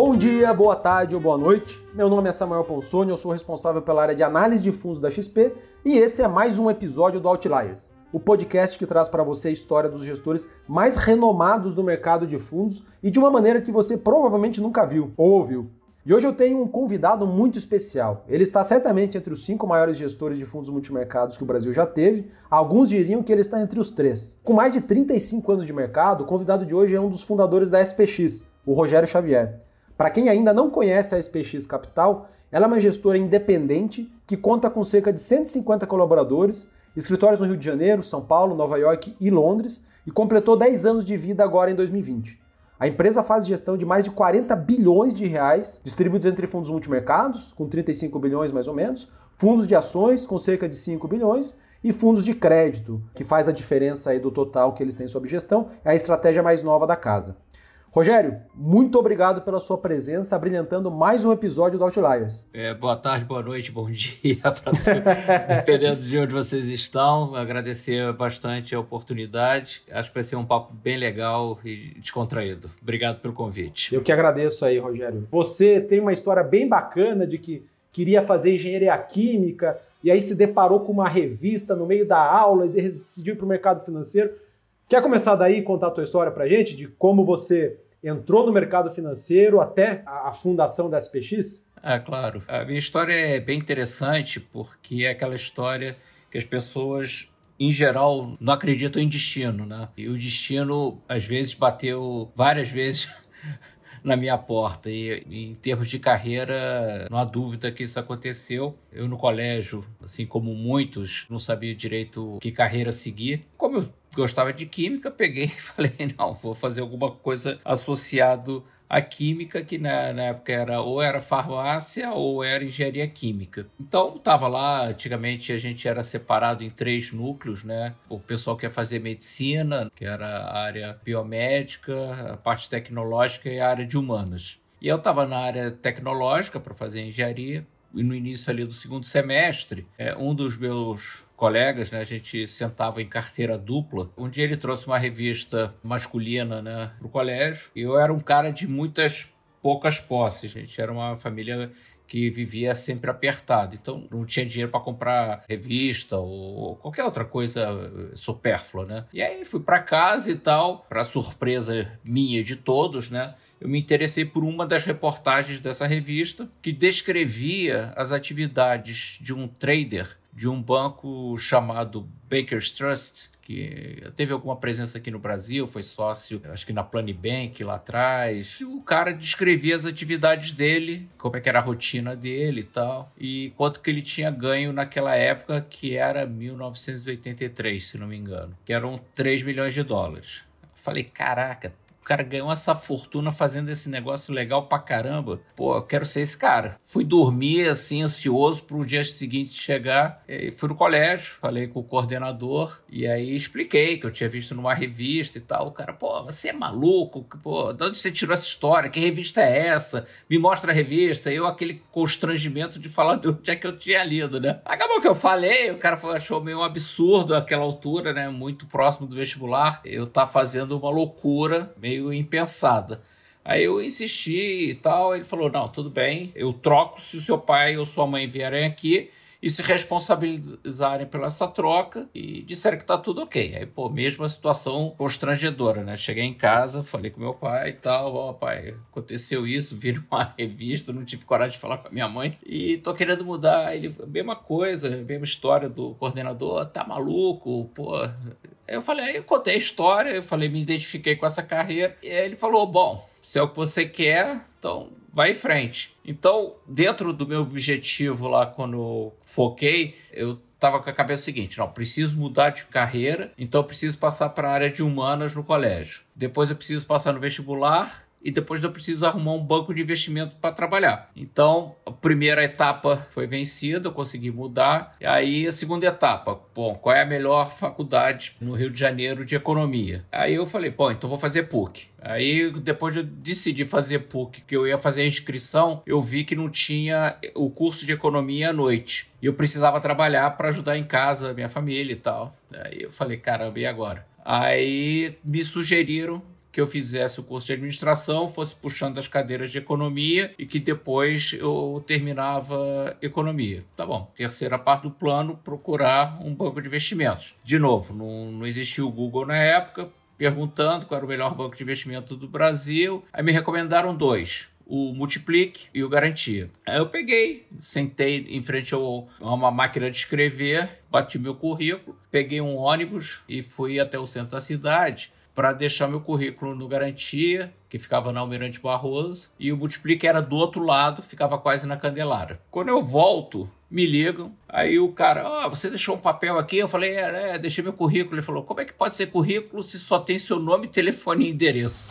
Bom dia, boa tarde ou boa noite. Meu nome é Samuel Ponsoni, eu sou responsável pela área de análise de fundos da XP e esse é mais um episódio do Outliers, o podcast que traz para você a história dos gestores mais renomados do mercado de fundos e de uma maneira que você provavelmente nunca viu ou ouviu. E hoje eu tenho um convidado muito especial. Ele está certamente entre os cinco maiores gestores de fundos multimercados que o Brasil já teve. Alguns diriam que ele está entre os três. Com mais de 35 anos de mercado, o convidado de hoje é um dos fundadores da SPX, o Rogério Xavier. Para quem ainda não conhece a SPX Capital, ela é uma gestora independente que conta com cerca de 150 colaboradores, escritórios no Rio de Janeiro, São Paulo, Nova York e Londres, e completou 10 anos de vida agora em 2020. A empresa faz gestão de mais de 40 bilhões de reais, distribuídos entre fundos multimercados, com 35 bilhões mais ou menos, fundos de ações, com cerca de 5 bilhões, e fundos de crédito, que faz a diferença aí do total que eles têm sob gestão, é a estratégia mais nova da casa. Rogério, muito obrigado pela sua presença, brilhantando mais um episódio do Outliers. É, boa tarde, boa noite, bom dia para todos, dependendo de onde vocês estão. Agradecer bastante a oportunidade. Acho que vai ser um papo bem legal e descontraído. Obrigado pelo convite. Eu que agradeço aí, Rogério. Você tem uma história bem bacana de que queria fazer engenharia química e aí se deparou com uma revista no meio da aula e decidiu ir para o mercado financeiro. Quer começar daí e contar a tua história para gente de como você entrou no mercado financeiro até a fundação da SPX? É, claro. A minha história é bem interessante porque é aquela história que as pessoas em geral, não acreditam em destino, né? E o destino, às vezes, bateu várias vezes na minha porta. E em termos de carreira, não há dúvida que isso aconteceu. Eu no colégio, assim como muitos, não sabia direito que carreira seguir. Como eu gostava de química, peguei e falei, não, vou fazer alguma coisa associado à química, que na, na, época era ou era farmácia ou era engenharia química. Então estava lá, antigamente a gente era separado em três núcleos, né? O pessoal que ia fazer medicina, que era a área biomédica, a parte tecnológica e a área de humanas. E eu estava na área tecnológica para fazer engenharia, e no início ali do segundo semestre, é, um dos meus colegas, né? A gente sentava em carteira dupla. Um dia ele trouxe uma revista masculina, né, pro colégio. E eu era um cara de muitas poucas posses. A gente era uma família que vivia sempre apertado. Então não tinha dinheiro para comprar revista ou qualquer outra coisa supérflua, né? E aí fui para casa e tal, para surpresa minha de todos, né? Eu me interessei por uma das reportagens dessa revista que descrevia as atividades de um trader de um banco chamado Baker's Trust, que teve alguma presença aqui no Brasil, foi sócio, acho que na Planibank lá atrás. E o cara descrevia as atividades dele, como é que era a rotina dele e tal, e quanto que ele tinha ganho naquela época, que era 1983, se não me engano, que eram 3 milhões de dólares. falei, caraca, cara ganhou essa fortuna fazendo esse negócio legal pra caramba. Pô, eu quero ser esse cara. Fui dormir, assim, ansioso pro dia seguinte chegar. Fui no colégio, falei com o coordenador e aí expliquei que eu tinha visto numa revista e tal. O cara, pô, você é maluco? Pô, de onde você tirou essa história? Que revista é essa? Me mostra a revista. Eu, aquele constrangimento de falar de onde é que eu tinha lido, né? Acabou que eu falei, o cara achou meio um absurdo aquela altura, né? Muito próximo do vestibular. Eu tá fazendo uma loucura, meio meio impensada. Aí eu insisti e tal, ele falou: não, tudo bem, eu troco se o seu pai ou sua mãe vierem aqui e se responsabilizarem pela essa troca e disseram que tá tudo ok. Aí, pô, mesmo a situação constrangedora, né? Cheguei em casa, falei com meu pai e tal, ó, oh, pai, aconteceu isso, vi uma revista, não tive coragem de falar com a minha mãe e tô querendo mudar. Ele, mesma coisa, mesma história do coordenador, tá maluco, pô. Eu falei, eu contei a história, eu falei, me identifiquei com essa carreira, e ele falou, bom, se é o que você quer, então vai em frente. Então, dentro do meu objetivo lá, quando foquei, eu estava com a cabeça seguinte: não, preciso mudar de carreira, então preciso passar para a área de humanas no colégio. Depois eu preciso passar no vestibular e depois eu preciso arrumar um banco de investimento para trabalhar. Então, a primeira etapa foi vencida, eu consegui mudar. E aí, a segunda etapa, bom, qual é a melhor faculdade no Rio de Janeiro de economia? Aí eu falei, bom, então vou fazer PUC. Aí, depois de eu decidi fazer PUC, que eu ia fazer a inscrição, eu vi que não tinha o curso de economia à noite. E eu precisava trabalhar para ajudar em casa, minha família e tal. Aí eu falei, caramba, e agora? Aí me sugeriram que eu fizesse o curso de administração, fosse puxando as cadeiras de economia e que depois eu terminava economia. Tá bom. Terceira parte do plano, procurar um banco de investimentos. De novo, não, não existia o Google na época, perguntando qual era o melhor banco de investimento do Brasil. Aí me recomendaram dois o Multiplique e o Garantia. Aí eu peguei, sentei em frente a uma máquina de escrever, bati meu currículo, peguei um ônibus e fui até o centro da cidade para deixar meu currículo no Garantia, que ficava na Almirante Barroso, e o Multiplique era do outro lado, ficava quase na Candelária. Quando eu volto, me ligam, aí o cara, ó, oh, você deixou um papel aqui? Eu falei, é, é, deixei meu currículo. Ele falou, como é que pode ser currículo se só tem seu nome, telefone e endereço?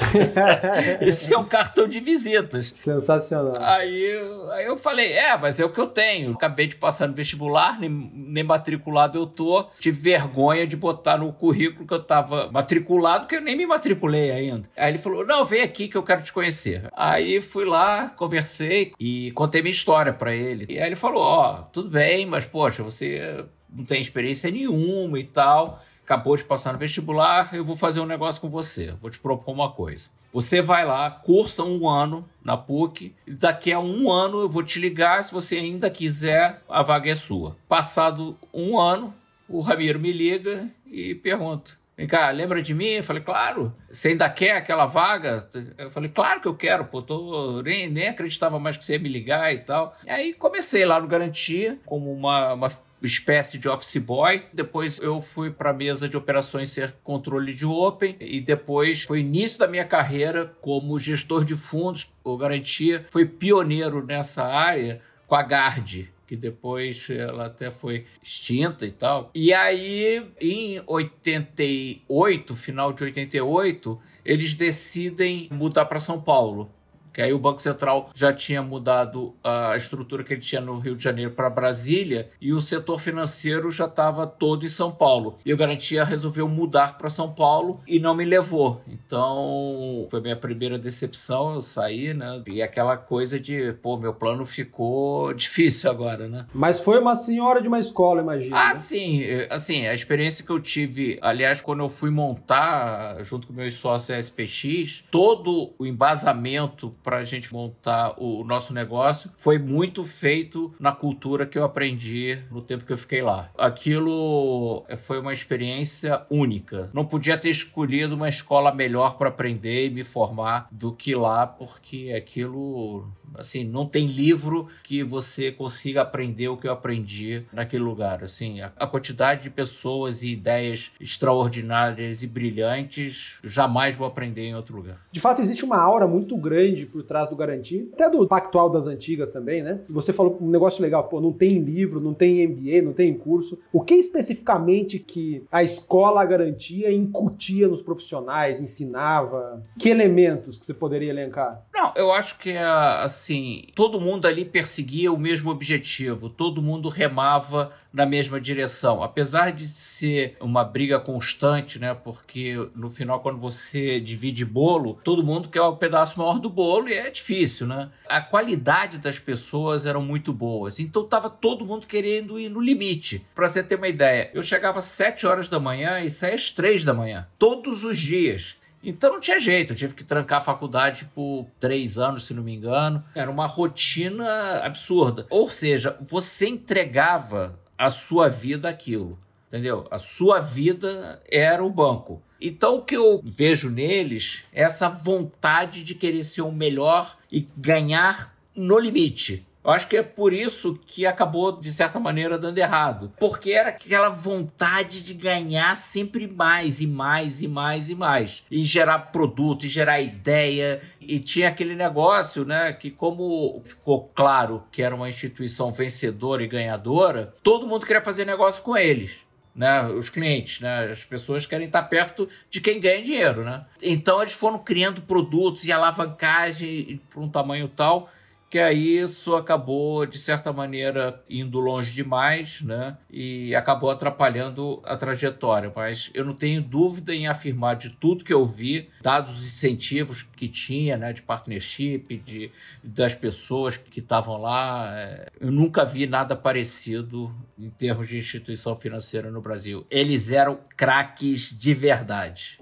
Esse é um cartão de visitas. Sensacional. Aí, aí eu falei, é, mas é o que eu tenho. Acabei de passar no vestibular, nem, nem matriculado eu tô. Tive vergonha de botar no currículo que eu tava matriculado, porque eu nem me matriculei ainda. Aí ele falou, não, vem aqui que eu quero te conhecer. Aí fui lá, conversei e contei minha história para ele. E aí ele falou, ó, oh, tudo bem, mas poxa, você não tem experiência nenhuma e tal, acabou de passar no vestibular, eu vou fazer um negócio com você, vou te propor uma coisa. Você vai lá, cursa um ano na PUC, e daqui a um ano eu vou te ligar, se você ainda quiser, a vaga é sua. Passado um ano, o Ramiro me liga e pergunta: Vem cá, lembra de mim? Eu falei, claro. Você ainda quer aquela vaga? Eu falei, claro que eu quero, pô. Tô, nem, nem acreditava mais que você ia me ligar e tal. E aí comecei lá no Garantia, como uma, uma espécie de office boy. Depois eu fui para a mesa de operações ser controle de Open e depois foi início da minha carreira como gestor de fundos. O Garantia foi pioneiro nessa área com a Gard, que depois ela até foi extinta e tal. E aí, em 88, final de 88, eles decidem mudar para São Paulo que aí o Banco Central já tinha mudado a estrutura que ele tinha no Rio de Janeiro para Brasília e o setor financeiro já estava todo em São Paulo. E o Garantia resolveu mudar para São Paulo e não me levou. Então foi minha primeira decepção, eu saí, né? E aquela coisa de, pô, meu plano ficou difícil agora, né? Mas foi uma senhora de uma escola, imagina. Ah, né? sim. Assim, a experiência que eu tive, aliás, quando eu fui montar, junto com meus sócios SPX, todo o embasamento para a gente montar o nosso negócio foi muito feito na cultura que eu aprendi no tempo que eu fiquei lá. Aquilo eh, foi uma experiência única. Não podia ter escolhido uma escola melhor para aprender e me formar do que lá, porque aquilo Assim, não tem livro que você consiga aprender o que eu aprendi naquele lugar. Assim, a, a quantidade de pessoas e ideias extraordinárias e brilhantes, jamais vou aprender em outro lugar. De fato, existe uma aura muito grande por trás do Garantia, até do Pactual das Antigas também, né? Você falou um negócio legal, pô, não tem livro, não tem MBA, não tem curso. O que especificamente que a escola Garantia incutia nos profissionais, ensinava? Que elementos que você poderia elencar? Não, eu acho que assim, assim, todo mundo ali perseguia o mesmo objetivo, todo mundo remava na mesma direção. Apesar de ser uma briga constante, né? Porque no final, quando você divide bolo, todo mundo quer o um pedaço maior do bolo e é difícil, né? A qualidade das pessoas eram muito boas. Então tava todo mundo querendo ir no limite. Para você ter uma ideia, eu chegava às 7 horas da manhã e saía às 3 da manhã, todos os dias. Então não tinha jeito, eu tive que trancar a faculdade por três anos, se não me engano. Era uma rotina absurda. Ou seja, você entregava a sua vida aquilo, entendeu? A sua vida era o banco. Então o que eu vejo neles é essa vontade de querer ser o melhor e ganhar no limite. Eu acho que é por isso que acabou, de certa maneira, dando errado. Porque era aquela vontade de ganhar sempre mais e mais e mais e mais. E gerar produto, e gerar ideia. E tinha aquele negócio, né? Que, como ficou claro que era uma instituição vencedora e ganhadora, todo mundo queria fazer negócio com eles. Né, os clientes, né, as pessoas querem estar perto de quem ganha dinheiro, né? Então eles foram criando produtos e alavancagem para um tamanho tal que aí isso acabou, de certa maneira, indo longe demais, né? E acabou atrapalhando a trajetória. Mas eu não tenho dúvida em afirmar de tudo que eu vi, dados os incentivos que tinha, né? De partnership, de, das pessoas que estavam lá. É, eu nunca vi nada parecido em termos de instituição financeira no Brasil. Eles eram craques de verdade.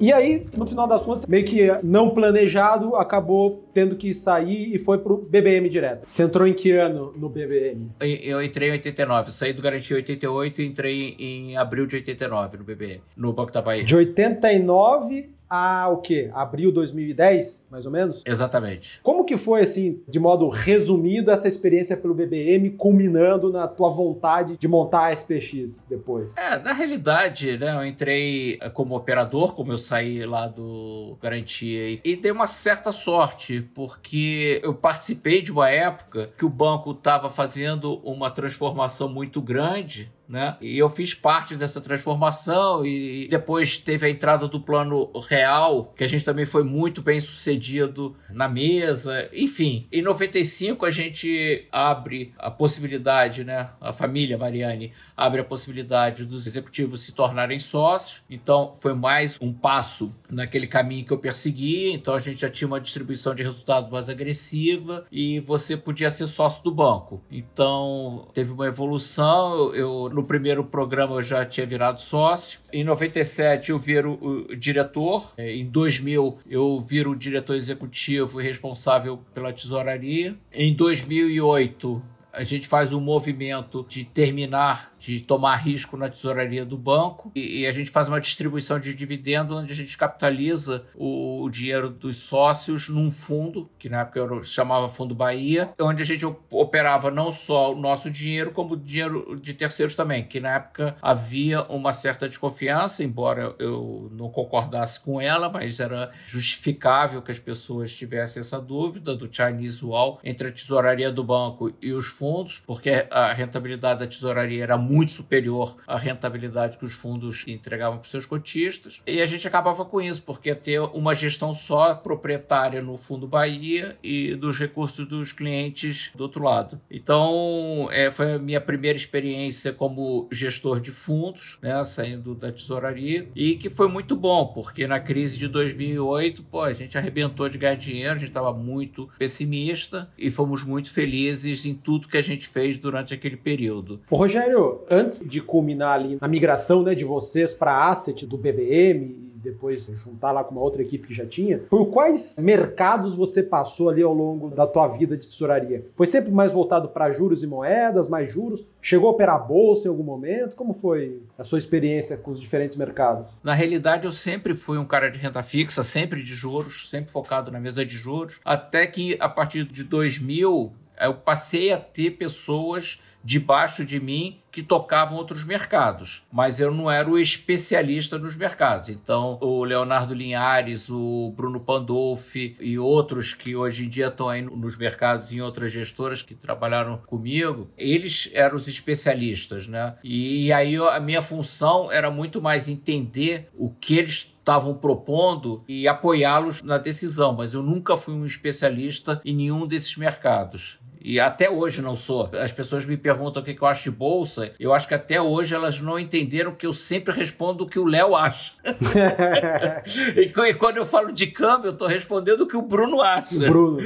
E aí, no final das contas, meio que não planejado, acabou tendo que sair e foi pro BBM direto. Você entrou em que ano no BBM? Eu entrei em 89, saí do Garantia em 88 e entrei em abril de 89 no BBM, no Banco da Bahia. De 89 a o quê? Abril 2010, mais ou menos? Exatamente. Como que foi, assim, de modo resumido, essa experiência pelo BBM, culminando na tua vontade de montar a SPX depois? É, na realidade, né, eu entrei como operador, como eu saí lá do Garantia, e, e dei uma certa sorte, porque eu participei de uma época que o banco estava fazendo uma transformação muito grande né? E eu fiz parte dessa transformação e depois teve a entrada do plano real, que a gente também foi muito bem sucedido na mesa. Enfim, em 95 a gente abre a possibilidade, né? A família Mariani abre a possibilidade dos executivos se tornarem sócios. Então foi mais um passo naquele caminho que eu persegui. Então a gente já tinha uma distribuição de resultado mais agressiva e você podia ser sócio do banco. Então teve uma evolução. Eu no primeiro programa eu já tinha virado sócio. Em 97 eu viro o diretor. É, em 2000 eu viro o diretor executivo e responsável pela tesouraria. Em 2008 a gente faz um movimento de terminar, de tomar risco na tesouraria do banco. E, e a gente faz uma distribuição de dividendos onde a gente capitaliza o, o, dinheiro dos sócios num fundo, que na época eu chamava Fundo Bahia, onde a gente operava não só o nosso dinheiro, como o dinheiro de terceiros também, que na época havia uma certa desconfiança, embora eu não concordasse com ela, mas era justificável que as pessoas tivessem essa dúvida do Chinese Wall entre a tesouraria do banco e os fundos, porque a rentabilidade da tesouraria era muito superior à rentabilidade que os fundos entregavam para os seus cotistas. E a gente acabava com isso, porque ter uma gestão só proprietária no Fundo Bahia e dos recursos dos clientes do outro lado. Então, é, foi a minha primeira experiência como gestor de fundos, né, saindo da tesouraria, e que foi muito bom, porque na crise de 2008, pô, a gente arrebentou de ganhar dinheiro, a gente estava muito pessimista e fomos muito felizes em tudo que a gente fez durante aquele período. Ô, Rogério, antes de culminar ali na migração né, de vocês para a asset do BBM depois juntar lá com uma outra equipe que já tinha. Por quais mercados você passou ali ao longo da tua vida de tesouraria? Foi sempre mais voltado para juros e moedas, mais juros? Chegou a operar bolsa em algum momento? Como foi a sua experiência com os diferentes mercados? Na realidade, eu sempre fui um cara de renda fixa, sempre de juros, sempre focado na mesa de juros, até que a partir de 2000 eu passei a ter pessoas debaixo de mim que tocavam outros mercados, mas eu não era o especialista nos mercados. Então, o Leonardo Linhares, o Bruno Pandolfi e outros que hoje em dia estão aí nos mercados em outras gestoras que trabalharam comigo, eles eram os especialistas, né? E, e aí a minha função era muito mais entender o que eles estavam propondo e apoiá-los na decisão, mas eu nunca fui um especialista em nenhum desses mercados e até hoje não sou. As pessoas me perguntam o que eu acho de bolsa. Eu acho que até hoje elas não entenderam que eu sempre respondo o que o Léo acha. e quando eu falo de câmbio, eu estou respondendo o que o Bruno acha. O Bruno.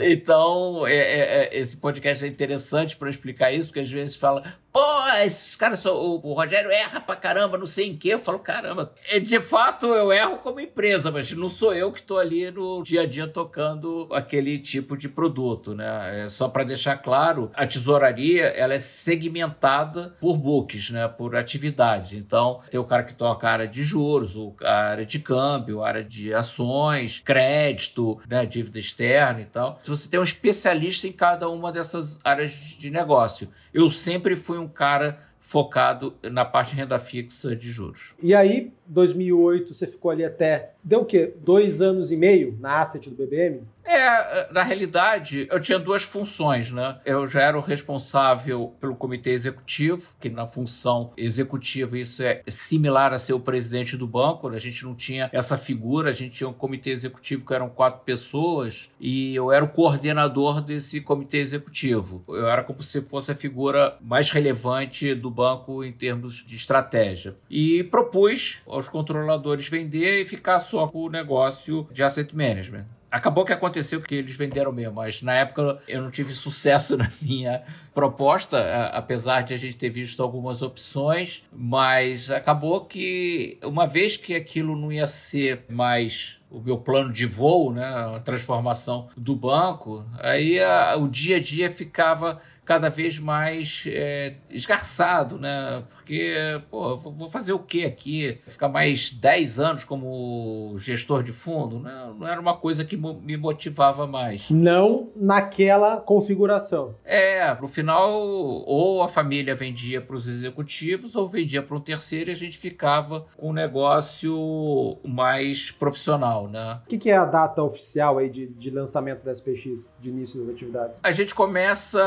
então, é, é, é, esse podcast é interessante para explicar isso, porque às vezes fala, pô, esses caras, o, Rogério erra pra caramba, não sei em que. Eu falo, caramba, é, de fato eu erro como empresa, mas não sou eu que estou ali no dia a dia tocando aquele tipo de produto, né? É, só para deixar claro, a tesouraria ela é segmentada por books, né, por atividades. Então, tem o cara que toca a área de juros, a área de câmbio, a área de ações, crédito, né, dívida externa e tal. Se você tem um especialista em cada uma dessas áreas de negócio. Eu sempre fui um cara focado na parte de renda fixa de juros. E aí, 2008, você ficou ali até, deu o quê? Dois anos e meio na asset do BBM? É, na realidade, eu tinha duas funções, né? Eu já era o responsável pelo comitê executivo, que na função executiva isso é similar a ser o presidente do banco, a gente não tinha essa figura, a gente tinha um comitê executivo que eram quatro pessoas e eu era o coordenador desse comitê executivo. Eu era como se fosse a figura mais relevante do banco em termos de estratégia. E propus aos controladores vender e ficar só com o negócio de asset management. Acabou que aconteceu que eles venderam mesmo, mas na época eu não tive sucesso na minha proposta, apesar de a gente ter visto algumas opções, mas acabou que uma vez que aquilo não ia ser mais o meu plano de voo, né, a transformação do banco, aí a, o dia a dia ficava cada vez mais é, esgarçado, né? Porque, pô, vou fazer o que aqui? Ficar mais 10 anos como gestor de fundo? Né? Não era uma coisa que me motivava mais. Não naquela configuração. É, no final, ou a família vendia para os executivos ou vendia para um terceiro e a gente ficava com um negócio mais profissional, né? O que, que, é a data oficial aí de, de lançamento da SPX, de início das atividades? A gente começa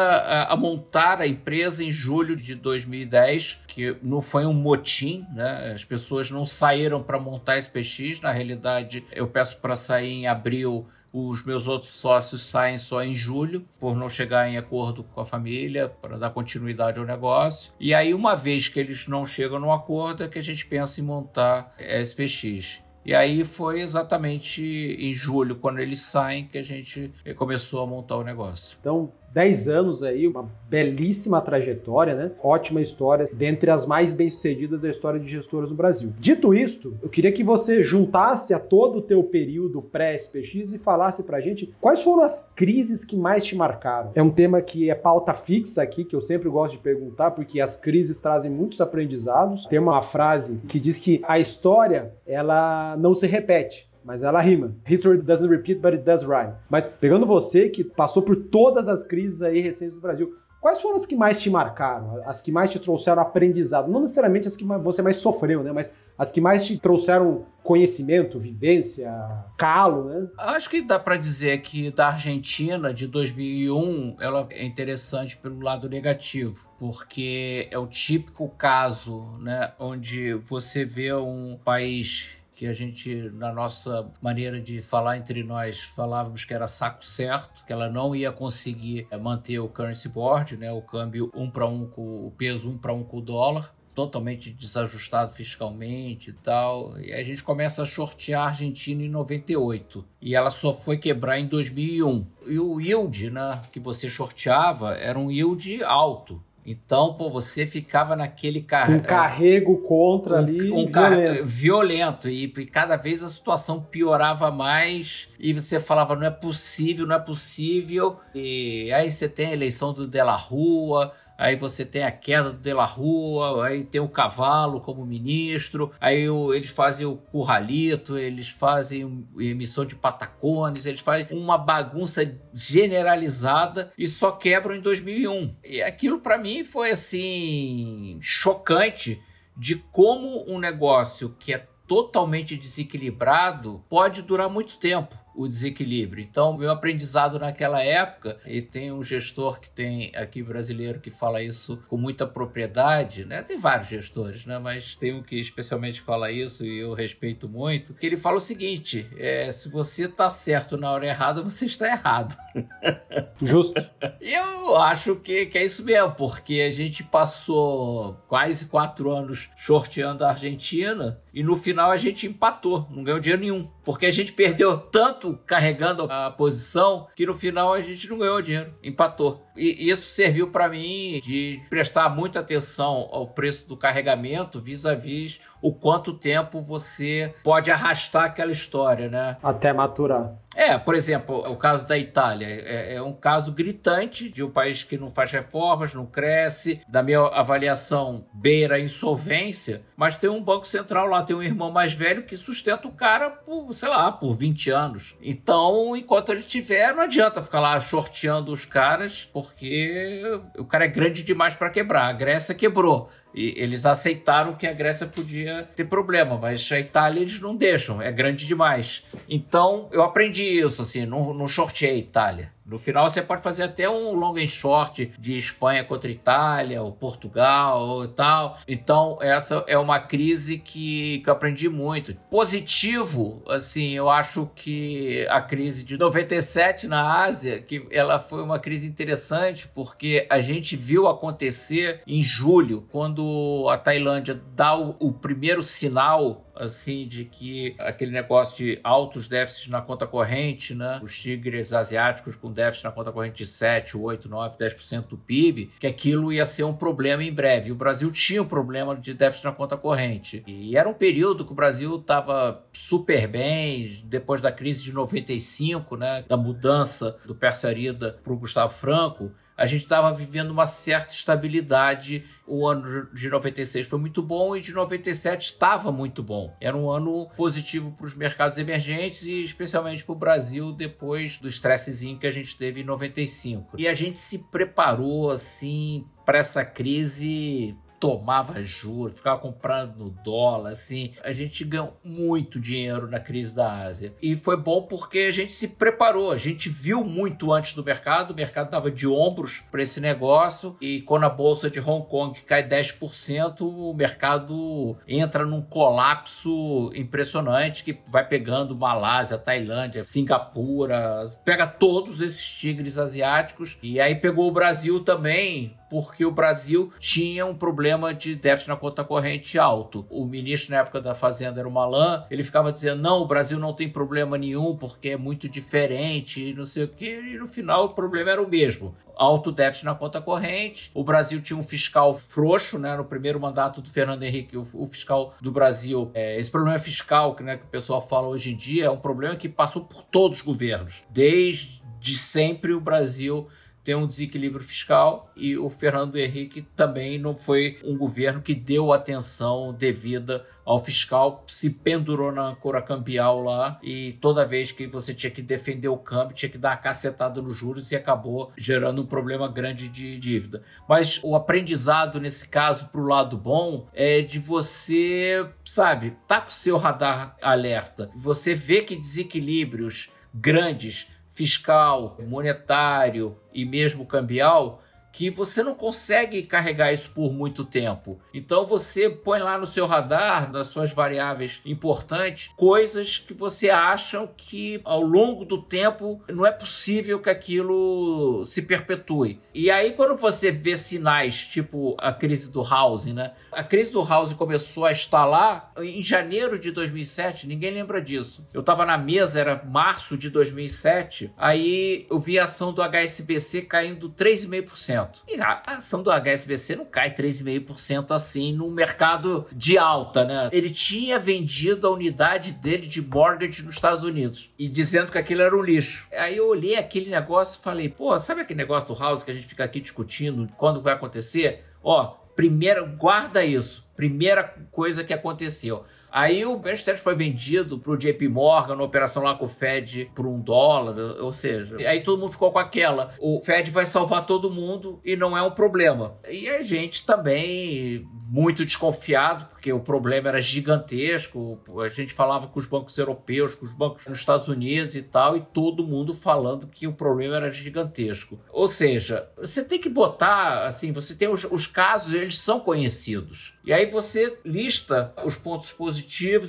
a a montar a empresa em julho de 2010, que não foi um motim, né? As pessoas não saíram para montar a SPX, na realidade, eu peço para sair em abril os meus outros sócios saem só em julho, por não chegar em acordo com a família, para dar continuidade ao negócio. E aí, uma vez que eles não chegam no acordo, é que a gente pensa em montar a SPX. E aí foi exatamente em julho, quando eles saem, que a gente começou a montar o negócio. Então, 10 anos aí, uma belíssima trajetória, né? Ótima história, dentre as mais bem-sucedidas da história de gestoras no Brasil. Dito isto, eu queria que você juntasse a todo o teu período pré-SPX e falasse pra gente quais foram as crises que mais te marcaram. É um tema que é pauta fixa aqui, que eu sempre gosto de perguntar, porque as crises trazem muitos aprendizados. Tem uma frase que diz que a história, ela não se repete mas ela rima. History doesn't repeat, but it does rhyme. Mas pegando você que passou por todas as crises aí recentes do Brasil, quais foram as que mais te marcaram? As que mais te trouxeram aprendizado? Não necessariamente as que você mais sofreu, né? Mas as que mais te trouxeram conhecimento, vivência, calo, né? Acho que dá para dizer que da Argentina de 2001 ela é interessante pelo lado negativo, porque é o típico caso, né, onde você vê um país que a gente, na nossa maneira de falar entre nós, falávamos que era saco certo, que ela não ia conseguir eh, manter o currency board, né, o câmbio um para um com o peso um para um com o dólar, totalmente desajustado fiscalmente e tal. E a gente começa a shortear a Argentina em 98 e ela só foi quebrar em 2001. E o yield, né, que você shorteava era um yield alto. Então, pô, você ficava naquele car... um carrego contra um, ali um violento. violento e, e, cada vez a situação piorava mais e você falava não é possível, não é possível. E aí você tem a eleição do Della Rua, aí você tem a queda do De La Rua, aí tem o Cavalo como ministro, aí o, eles fazem o Curralito, eles fazem emissão de patacones, eles fazem uma bagunça generalizada e só quebram em 2001. E aquilo para mim foi assim chocante de como um negócio que é totalmente desequilibrado pode durar muito tempo o desequilíbrio. Então, meu aprendizado naquela época, e tem um gestor que tem aqui brasileiro que fala isso com muita propriedade, né? Tem vários gestores, né? Mas tem um que especialmente fala isso e eu respeito muito, que ele fala o seguinte: é, se você tá certo na hora errada, você está errado. Justo. E eu acho que, que é isso mesmo, porque a gente passou quase quatro anos shorteando a Argentina e no final a gente empatou, não ganhou dinheiro nenhum, porque a gente perdeu tanto carregando a posição que no final a gente não ganhou dinheiro, empatou. E isso serviu para mim de prestar muita atenção ao preço do carregamento vis-à-vis -vis o quanto tempo você pode arrastar aquela história, né? Até maturar. É, por exemplo, o caso da Itália é, é, um caso gritante de um país que não faz reformas, não cresce, da minha avaliação beira a insolvência, mas tem um banco central lá, tem um irmão mais velho que sustenta o cara por, sei lá, por 20 anos. Então, enquanto ele tiver, não adianta ficar lá shorteando os caras, porque o cara é grande demais para quebrar. A Grécia quebrou. E eles aceitaram que a Grécia podia ter problema, mas a Itália eles não deixam, é grande demais. Então eu aprendi isso, assim, não, não shortei a Itália. No final você pode fazer até um long and short de Espanha contra Itália, ou Portugal, ou tal. Então, essa é uma crise que, que eu aprendi muito. Positivo, assim, eu acho que a crise de 97 na Ásia, que ela foi uma crise interessante, porque a gente viu acontecer em julho, quando a Tailândia dá o, o primeiro sinal assim de que aquele negócio de altos déficits na conta corrente, né? Os tigres asiáticos com déficit na conta corrente de 7, 8, 9, 10% do PIB, que aquilo ia ser um problema em breve. O Brasil tinha um problema de déficit na conta corrente. E era um período que o Brasil estava super bem, depois da crise de 95, né? Da mudança do Persa Arida para o Gustavo Franco, a gente estava vivendo uma certa estabilidade. O ano de 96 foi muito bom e de 97 estava muito bom. Era um ano positivo para os mercados emergentes e especialmente para o Brasil depois do estressezinho que a gente teve em 95. E a gente se preparou assim para essa crise tomava juros, ficava comprando no dólar, assim. A gente ganhou muito dinheiro na crise da Ásia. E foi bom porque a gente se preparou, a gente viu muito antes do mercado, o mercado estava de ombros para esse negócio e quando a bolsa de Hong Kong cai 10%, o mercado entra num colapso impressionante que vai pegando Malásia, Tailândia, Singapura, pega todos esses tigres asiáticos e aí pegou o Brasil também porque o Brasil tinha um problema de déficit na conta corrente alto. O ministro na época da Fazenda era o Malan, ele ficava dizendo: não, o Brasil não tem problema nenhum porque é muito diferente, não sei o quê, e no final o problema era o mesmo. Alto déficit na conta corrente. O Brasil tinha um fiscal frouxo, né? No primeiro mandato do Fernando Henrique, o, o fiscal do Brasil. É, esse problema fiscal que, né, que o pessoal fala hoje em dia é um problema que passou por todos os governos. Desde sempre o Brasil tem um desequilíbrio fiscal e o Fernando Henrique também não foi um governo que deu atenção devida ao fiscal, se pendurou na cora cambial lá e toda vez que você tinha que defender o câmbio, tinha que dar uma cacetada nos juros e acabou gerando um problema grande de dívida. Mas o aprendizado nesse caso para o lado bom é de você, sabe, tá com o seu radar alerta, você vê que desequilíbrios grandes fiscal, monetário e mesmo cambial que você não consegue carregar isso por muito tempo. Então você põe lá no seu radar, nas suas variáveis importantes, coisas que você acha que ao longo do tempo não é possível que aquilo se perpetue. E aí quando você vê sinais, tipo a crise do housing, né? A crise do housing começou a instalar em janeiro de 2007, ninguém lembra disso. Eu estava na mesa, era março de 2007, aí eu vi a ação do HSBC caindo 3,5%. E a ação do HSBC não cai 3,5% assim no mercado de alta, né? Ele tinha vendido a unidade dele de mortgage nos Estados Unidos e dizendo que aquilo era um lixo. Aí eu olhei aquele negócio e falei, pô, sabe aquele negócio do house que a gente fica aqui discutindo quando vai acontecer? Ó, primeira, guarda isso. Primeira coisa que aconteceu. Aí o Berstead foi vendido para o JP Morgan, na operação lá com o Fed, por um dólar, ou seja, aí todo mundo ficou com aquela. O Fed vai salvar todo mundo e não é um problema. E a gente também muito desconfiado, porque o problema era gigantesco. A gente falava com os bancos europeus, com os bancos nos Estados Unidos e tal, e todo mundo falando que o problema era gigantesco. Ou seja, você tem que botar, assim, você tem os, os casos, eles são conhecidos. E aí você lista os pontos positivos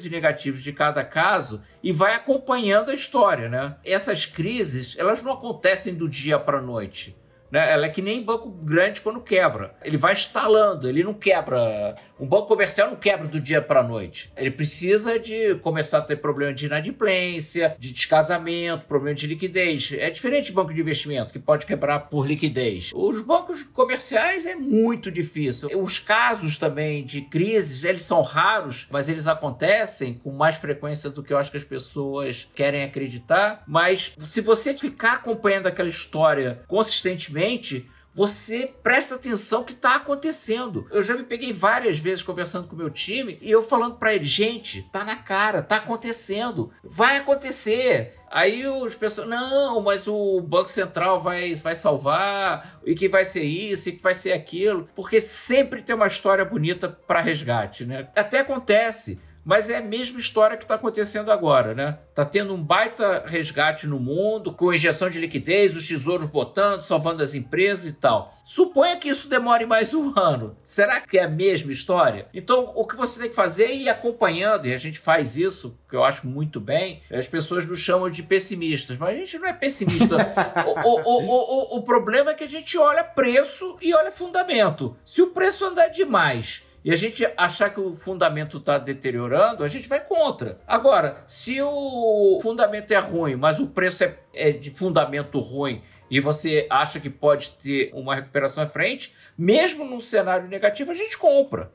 e negativos de cada caso e vai acompanhando a história, né? Essas crises, elas não acontecem do dia para a noite. Né? Ela é que nem banco grande quando quebra. Ele vai instalando, ele não quebra. Um banco comercial não quebra do dia para a noite. Ele precisa de começar a ter problema de inadimplência, de descasamento, problema de liquidez. É diferente de banco de investimento, que pode quebrar por liquidez. Os bancos comerciais é muito difícil. Os casos também de crises, eles são raros, mas eles acontecem com mais frequência do que eu acho que as pessoas querem acreditar. Mas se você ficar acompanhando aquela história consistentemente, você presta atenção o que está acontecendo. Eu já me peguei várias vezes conversando com o meu time e eu falando para ele, gente, tá na cara, tá acontecendo, vai acontecer. Aí os pessoas, não, mas o Banco Central vai, vai salvar, e que vai ser isso, e que vai ser aquilo, porque sempre tem uma história bonita para resgate, né? Até acontece. Mas é a mesma história que está acontecendo agora, né? Tá tendo um baita resgate no mundo, com injeção de liquidez, os tesouros botando, salvando as empresas e tal. Suponha que isso demore mais um ano. Será que é a mesma história? Então, o que você tem que fazer é ir acompanhando, e a gente faz isso, que eu acho muito bem. As pessoas nos chamam de pessimistas, mas a gente não é pessimista. o, o, o, o, o problema é que a gente olha preço e olha fundamento. Se o preço andar demais e a gente achar que o fundamento está deteriorando, a gente vai contra. Agora, se o fundamento é ruim, mas o preço é, é de fundamento ruim e você acha que pode ter uma recuperação à frente, mesmo num cenário negativo, a gente compra.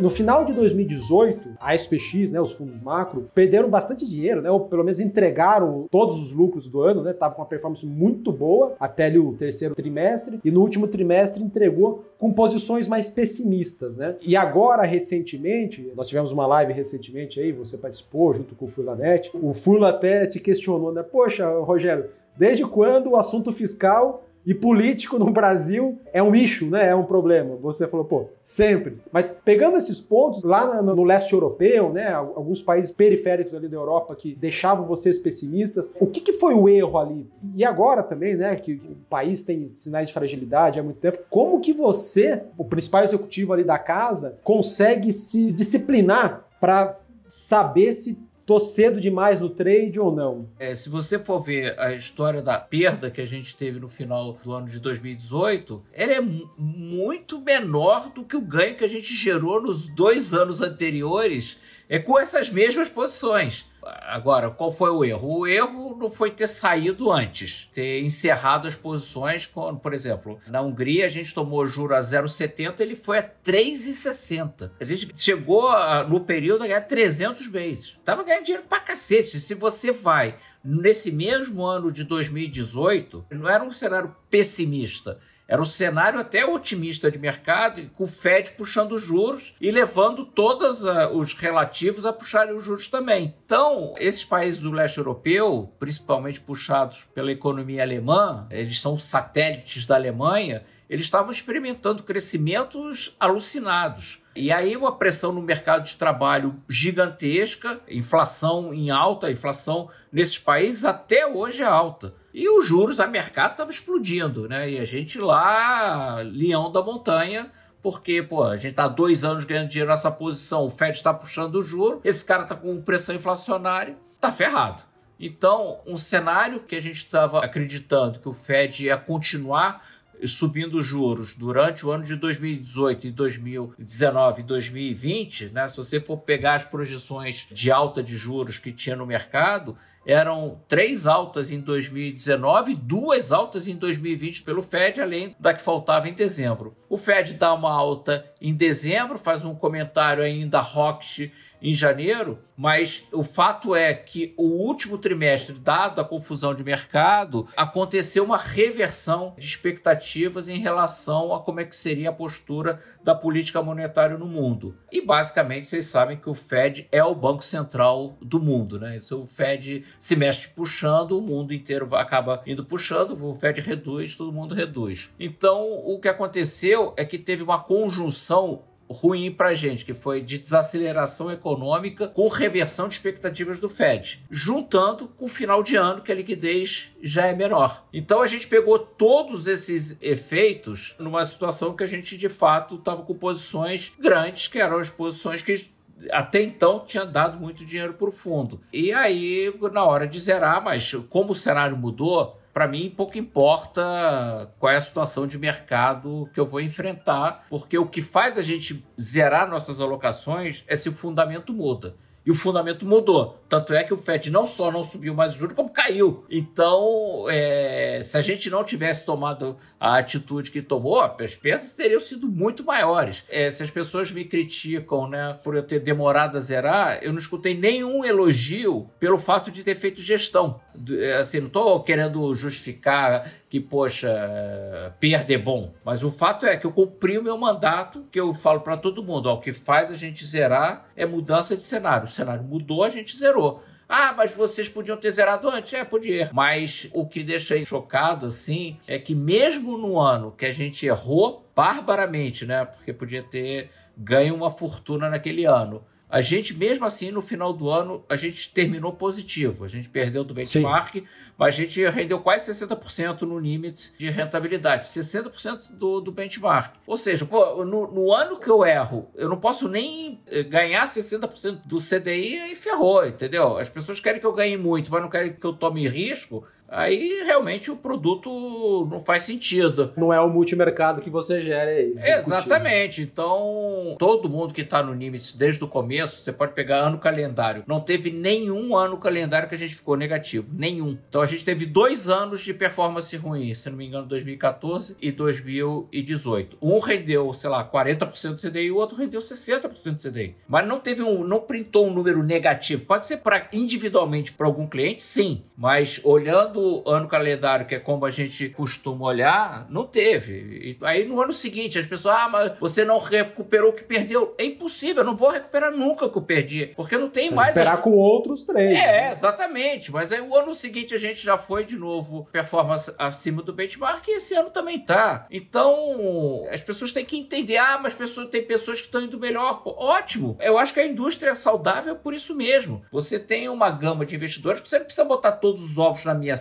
No final de 2018, a SPX, né, os fundos macro, perderam bastante dinheiro, né, ou pelo menos entregaram todos os lucros do ano, né, tava com uma performance muito boa até o terceiro trimestre e no último trimestre entregou com posições mais pessimistas, né? E agora recentemente, nós tivemos uma live recentemente aí, você participou junto com o Furlanet. O Furla até te questionou, né? Poxa, Rogério, desde quando o assunto fiscal e político no Brasil é um issue, né? É um problema. Você falou, pô, sempre. Mas pegando esses pontos, lá no, leste europeu, né? Alguns países periféricos ali da Europa que deixavam vocês pessimistas, o que, que foi o erro ali? E agora também, né? Que o país tem sinais de fragilidade há muito tempo. Como que você, o principal executivo ali da casa, consegue se disciplinar para saber se tô cedo demais no trade ou não? É, se você for ver a história da perda que a gente teve no final do ano de 2018, ela é muito menor do que o ganho que a gente gerou nos dois anos anteriores é com essas mesmas posições. Agora, qual foi o erro? O erro não foi ter saído antes, ter encerrado as posições, quando, por exemplo, na Hungria a gente tomou juro a 0,70, ele foi a 3,60. A gente chegou a, no período a ganhar 300 meses. Tava ganhando dinheiro pra cacete. Se você vai nesse mesmo ano de 2018, não era um cenário pessimista era um cenário até otimista de mercado, com o Fed puxando juros e levando todos uh, os relativos a puxarem os juros também. Então, esses países do leste europeu, principalmente puxados pela economia alemã, eles são satélites da Alemanha, eles estavam experimentando crescimentos alucinados. E aí uma pressão no mercado de trabalho gigantesca, inflação em alta, inflação nesses países até hoje é alta. E os juros, a mercado estava explodindo, né? E a gente lá, leão da montanha, porque, pô, a gente tá dois anos ganhando dinheiro nessa posição, o Fed está puxando o juro, esse cara tá com pressão inflacionária, tá ferrado. Então, um cenário que a gente estava acreditando que o Fed ia continuar subindo juros durante o ano de 2018 e 2019 e 2020, né, se você for pegar as projeções de alta de juros que tinha no mercado, eram três altas em 2019 e duas altas em 2020 pelo Fed, além da que faltava em dezembro. O Fed dá uma alta em dezembro, faz um comentário ainda hawkish em janeiro, mas o fato é que o último trimestre, dado a confusão de mercado, aconteceu uma reversão de expectativas em relação a como é que seria a postura da política monetária no mundo. E basicamente vocês sabem que o Fed é o banco central do mundo, né? Então, o Fed se mexe puxando, o mundo inteiro acaba indo puxando, o Fed reduz, todo mundo reduz. Então, o que aconteceu é que teve uma conjunção ruim para a gente, que foi de desaceleração econômica com reversão de expectativas do Fed, juntando com o final de ano que a liquidez já é menor. Então a gente pegou todos esses efeitos numa situação que a gente de fato estava com posições grandes, que eram as posições que até então tinha dado muito dinheiro para o fundo. E aí, na hora de zerar, mas como o cenário mudou, para mim pouco importa qual é a situação de mercado que eu vou enfrentar, porque o que faz a gente zerar nossas alocações é se o fundamento muda. E o fundamento mudou. Tanto é que o Fed não só não subiu mais o juro, como caiu. Então, é, se a gente não tivesse tomado a atitude que tomou, as perdas teriam sido muito maiores. É, se as pessoas me criticam né, por eu ter demorado a zerar, eu não escutei nenhum elogio pelo fato de ter feito gestão. É, assim, não estou querendo justificar que, poxa, perda é bom. Mas o fato é que eu cumpri o meu mandato, que eu falo para todo mundo: ó, o que faz a gente zerar é mudança de cenário. O cenário mudou, a gente zerou. Ah, mas vocês podiam ter zerado antes? É, podia. Mas o que deixa chocado, assim, é que mesmo no ano que a gente errou barbaramente, né? Porque podia ter ganho uma fortuna naquele ano a gente, mesmo assim, no final do ano, a gente terminou positivo. A gente perdeu do benchmark, Sim. mas a gente rendeu quase 60% no limits de rentabilidade. 60% do, do benchmark. Ou seja, pô, no, no, ano que eu erro, eu não posso nem eh, ganhar 60% do CDI e ferrou, entendeu? As pessoas querem que eu ganhe muito, mas não querem que eu tome risco aí realmente o produto não faz sentido. Não é o multimercado que você gera aí. Exatamente. Então, todo mundo que está no Nimitz desde o começo, você pode pegar ano calendário. Não teve nenhum ano calendário que a gente ficou negativo. Nenhum. Então, a gente teve dois anos de performance ruim, se não me engano, 2014 e 2018. Um rendeu, sei lá, 40% do CDI e o outro rendeu 60% do CDI. Mas não teve um, não printou um número negativo. Pode ser para individualmente para algum cliente, sim. Mas olhando do ano calendário, que é como a gente costuma olhar, não teve. E aí no ano seguinte, as pessoas, ah, mas você não recuperou o que perdeu. É impossível, eu não vou recuperar nunca o que eu perdi, porque não tem mais. Recuperar as... com outros três. É, né? exatamente. Mas aí o ano seguinte a gente já foi de novo performance acima do benchmark e esse ano também tá. Então, as pessoas têm que entender, ah, mas pessoas, tem pessoas que estão indo melhor. Pô, ótimo. Eu acho que a indústria é saudável por isso mesmo. Você tem uma gama de investidores que você não precisa botar todos os ovos na minha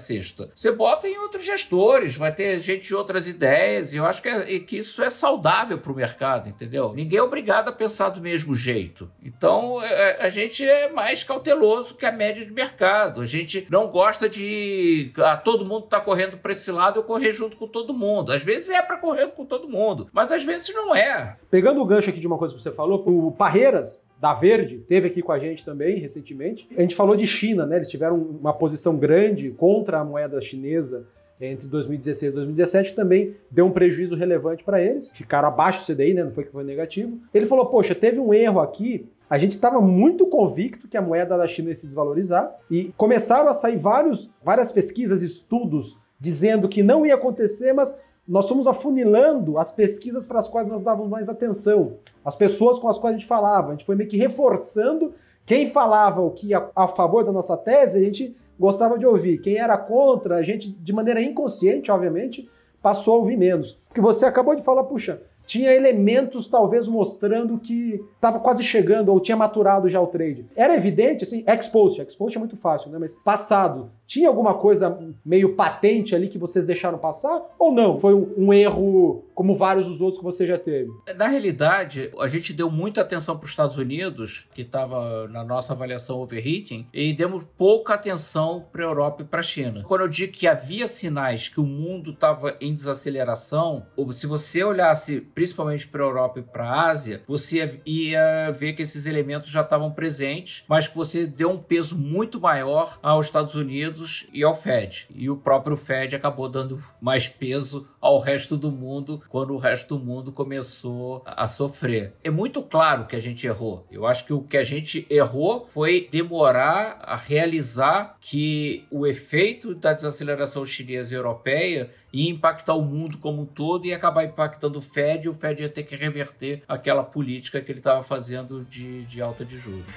Você bota em outros gestores, vai ter gente de outras ideias, e eu acho que, é, que isso é saudável para o mercado, entendeu? Ninguém é obrigado a pensar do mesmo jeito. Então, é, a gente é mais cauteloso que a média de mercado. A gente não gosta de. Ah, todo mundo está correndo para esse lado, eu correr junto com todo mundo. Às vezes é para correr com todo mundo, mas às vezes não é. Pegando o gancho aqui de uma coisa que você falou, o Parreiras da Verde, teve aqui com a gente também recentemente. A gente falou de China, né? Eles tiveram uma posição grande contra a moeda chinesa entre 2016 e 2017 também deu um prejuízo relevante para eles. Ficaram abaixo do CDI, né? Não foi que foi negativo. Ele falou: "Poxa, teve um erro aqui. A gente estava muito convicto que a moeda da China ia se desvalorizar e começaram a sair vários, várias pesquisas, estudos dizendo que não ia acontecer, mas nós fomos afunilando as pesquisas para as quais nós dávamos mais atenção, as pessoas com as quais a gente falava. A gente foi meio que reforçando quem falava o que a, a favor da nossa tese, a gente gostava de ouvir. Quem era contra, a gente, de maneira inconsciente, obviamente, passou a ouvir menos. Porque você acabou de falar, puxa, tinha elementos talvez mostrando que estava quase chegando ou tinha maturado já o trade. Era evidente, assim, ex-post, ex-post é muito fácil, né? Mas passado, tinha alguma coisa meio patente ali que vocês deixaram passar? Ou não? Foi um, erro como vários dos outros que você já teve? Na realidade, a gente deu muita atenção para os Estados Unidos, que estava na nossa avaliação overheating, e demos pouca atenção para a Europa e para a China. Quando eu digo que havia sinais que o mundo estava em desaceleração, se você olhasse principalmente para a Europa e para a Ásia, você ia ver que esses elementos já estavam presentes, mas que você deu um peso muito maior aos Estados Unidos Unidos e ao Fed. E o próprio Fed acabou dando mais peso ao resto do mundo quando o resto do mundo começou a sofrer. É muito claro que a gente errou. Eu acho que o que a gente errou foi demorar a realizar que o efeito da desaceleração chinesa e europeia ia impactar o mundo como um todo e acabar impactando o Fed e o Fed ia ter que reverter aquela política que ele estava fazendo de, de alta de juros.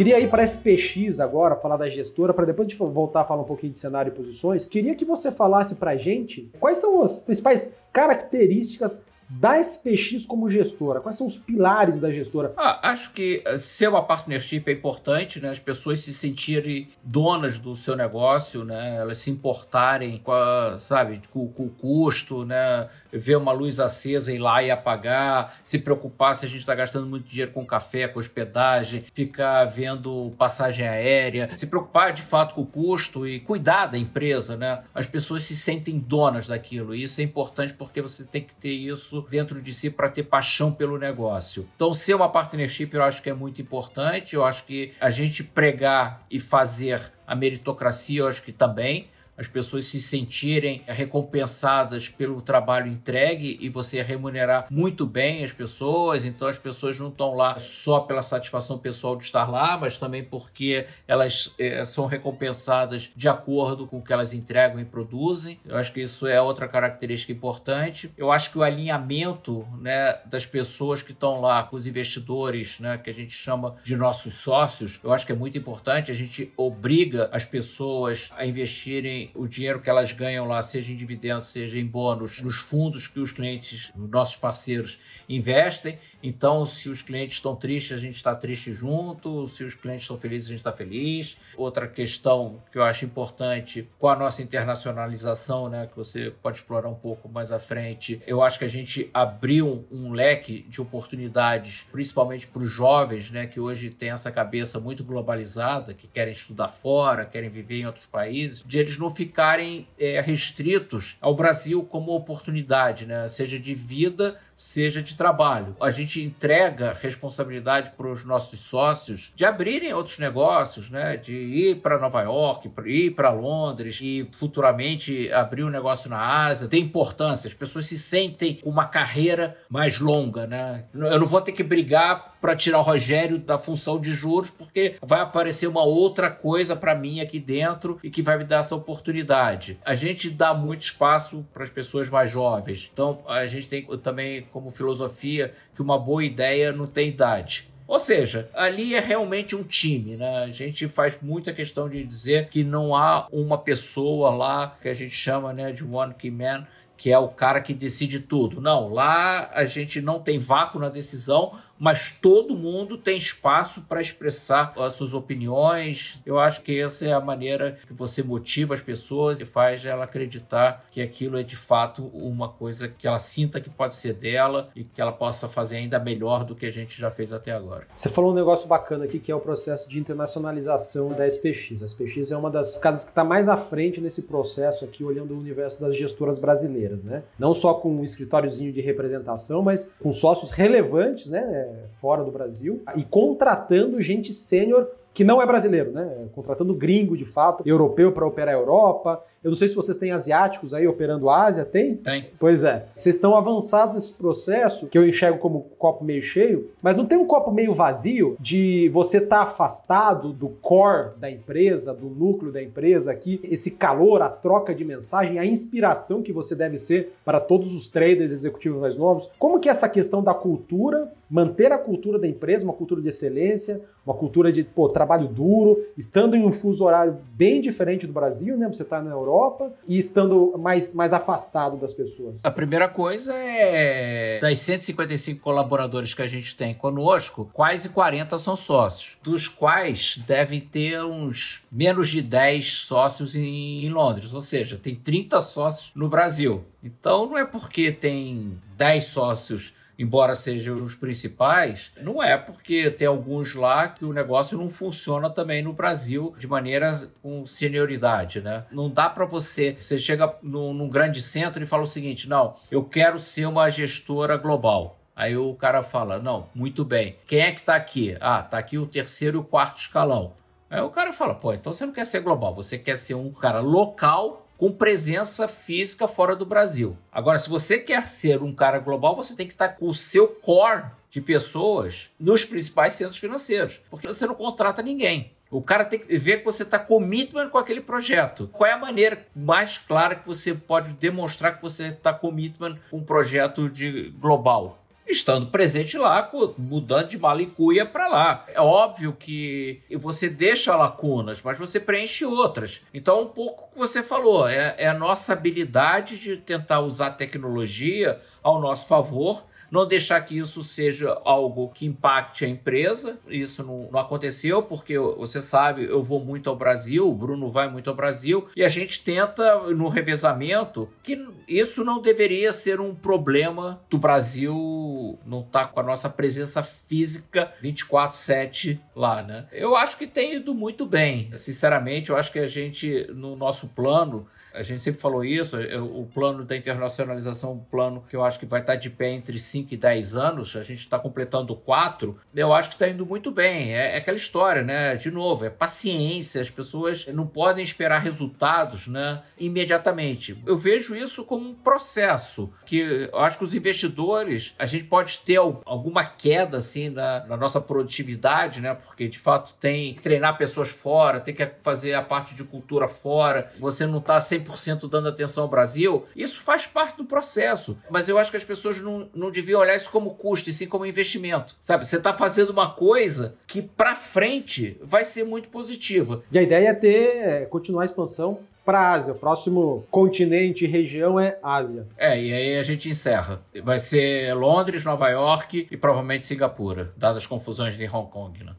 Queria ir para SPX agora, falar da gestora, para depois de voltar a falar um pouquinho de cenário e posições. Queria que você falasse para gente quais são as principais características da SPX como gestora? Quais são os pilares da gestora? Ah, acho que eh, ser uma partnership é importante, né? As pessoas se sentirem donas do seu negócio, né? Elas se importarem com, a, sabe, com, com, o custo, né? Ver uma luz acesa, ir lá e apagar, se preocupar se a gente está gastando muito dinheiro com café, com hospedagem, ficar vendo passagem aérea, se preocupar de fato com o custo e cuidar da empresa, né? As pessoas se sentem donas daquilo. E isso é importante porque você tem que ter isso dentro de si para ter paixão pelo negócio. Então, ser uma partnership eu acho que é muito importante. Eu acho que a gente pregar e fazer a meritocracia, eu acho que também. As pessoas se sentirem recompensadas pelo trabalho entregue e você remunerar muito bem as pessoas. Então as pessoas não estão lá só pela satisfação pessoal de estar lá, mas também porque elas é, são recompensadas de acordo com o que elas entregam e produzem. Eu acho que isso é outra característica importante. Eu acho que o alinhamento né, das pessoas que estão lá, com os investidores, né, que a gente chama de nossos sócios, eu acho que é muito importante. A gente obriga as pessoas a investirem o dinheiro que elas ganham lá, seja em dividendos, seja em bônus, nos fundos que os clientes, os nossos parceiros, investem. Então, se os clientes estão tristes, a gente está triste junto. Se os clientes estão felizes, a gente está feliz. Outra questão que eu acho importante com a nossa internacionalização, né, que você pode explorar um pouco mais à frente, eu acho que a gente abriu um leque de oportunidades, principalmente para os jovens, né, que hoje tem essa cabeça muito globalizada, que querem estudar fora, querem viver em outros países, de eles não ficarem é, restritos ao Brasil como oportunidade, né, seja de vida, seja de trabalho. A gente entrega responsabilidade para os nossos sócios de abrirem outros negócios, né? de ir para Nova York, ir para Londres e futuramente abrir um negócio na Ásia. Tem importância, as pessoas se sentem uma carreira mais longa. Né? Eu não vou ter que brigar para tirar o Rogério da função de juros, porque vai aparecer uma outra coisa para mim aqui dentro e que vai me dar essa oportunidade. A gente dá muito espaço para as pessoas mais jovens. Então, a gente tem também como filosofia que uma boa ideia não tem idade. Ou seja, ali é realmente um time, né? A gente faz muita questão de dizer que não há uma pessoa lá que a gente chama né, de one key man, que é o cara que decide tudo. Não, lá a gente não tem vácuo na decisão, mas todo mundo tem espaço para expressar as suas opiniões. Eu acho que essa é a maneira que você motiva as pessoas e faz ela acreditar que aquilo é de fato uma coisa que ela sinta que pode ser dela e que ela possa fazer ainda melhor do que a gente já fez até agora. Você falou um negócio bacana aqui que é o processo de internacionalização da SPX. A SPX é uma das casas que está mais à frente nesse processo aqui, olhando o universo das gestoras brasileiras, né? Não só com um escritóriozinho de representação, mas com sócios relevantes, né? Fora do Brasil e contratando gente sênior que não é brasileiro, né? Contratando gringo de fato, europeu para operar a Europa. Eu não sei se vocês têm asiáticos aí operando a Ásia, tem? Tem. Pois é. Vocês estão avançados nesse processo, que eu enxergo como copo meio cheio, mas não tem um copo meio vazio de você estar tá afastado do core da empresa, do núcleo da empresa aqui, esse calor, a troca de mensagem, a inspiração que você deve ser para todos os traders executivos mais novos. Como que é essa questão da cultura, manter a cultura da empresa, uma cultura de excelência, uma cultura de pô, trabalho duro, estando em um fuso horário bem diferente do Brasil, né? Você está na Europa e estando mais, mais afastado das pessoas. A primeira coisa é das 155 colaboradores que a gente tem conosco, quase 40 são sócios, dos quais devem ter uns menos de 10 sócios em, em Londres, ou seja, tem 30 sócios no Brasil. Então não é porque tem 10 sócios embora sejam os principais, não é porque tem alguns lá que o negócio não funciona também no Brasil de maneira com senioridade, né? Não dá para você, você chega num, num grande centro e fala o seguinte, não, eu quero ser uma gestora global. Aí o cara fala: Não, muito bem. Quem é que está aqui? Ah, está aqui o terceiro e o quarto escalão. Aí o cara fala: Pô, então você não quer ser global, você quer ser um cara local com presença física fora do Brasil. Agora, se você quer ser um cara global, você tem que estar com o seu core de pessoas nos principais centros financeiros, porque você não contrata ninguém. O cara tem que ver que você está commitment com aquele projeto. Qual é a maneira mais clara que você pode demonstrar que você está commitment com um projeto de global? Estando presente lá, mudando de malicuia para lá. É óbvio que você deixa lacunas, mas você preenche outras. Então, um pouco o que você falou, é, é a nossa habilidade de tentar usar tecnologia ao nosso favor não deixar que isso seja algo que impacte a empresa. Isso não, não, aconteceu, porque você sabe, eu vou muito ao Brasil, o Bruno vai muito ao Brasil, e a gente tenta, no revezamento, que isso não deveria ser um problema do Brasil não estar tá com a nossa presença física 24-7 lá, né? Eu acho que tem ido muito bem. Sinceramente, eu acho que a gente, no nosso plano, a gente sempre falou isso, o plano da internacionalização, um plano que eu acho que vai estar de pé entre 5 e 10 anos, a gente está completando 4, eu acho que está indo muito bem. É, é, aquela história, né? De novo, é paciência, as pessoas não podem esperar resultados né, imediatamente. Eu vejo isso como um processo, que eu acho que os investidores, a gente pode ter alguma queda assim na, na nossa produtividade, né? Porque de fato tem que treinar pessoas fora, tem que fazer a parte de cultura fora, você não está 100% dando atenção ao Brasil. Isso faz parte do processo. Mas eu acho que as pessoas não, não deviam olhar isso como custo, e sim como investimento. Sabe? Você está fazendo uma coisa que para frente vai ser muito positiva. E a ideia é ter, é, continuar a expansão para a Ásia. O próximo continente e região é Ásia. É, e aí a gente encerra. Vai ser Londres, Nova York e provavelmente Singapura, dadas as confusões de Hong Kong. Né?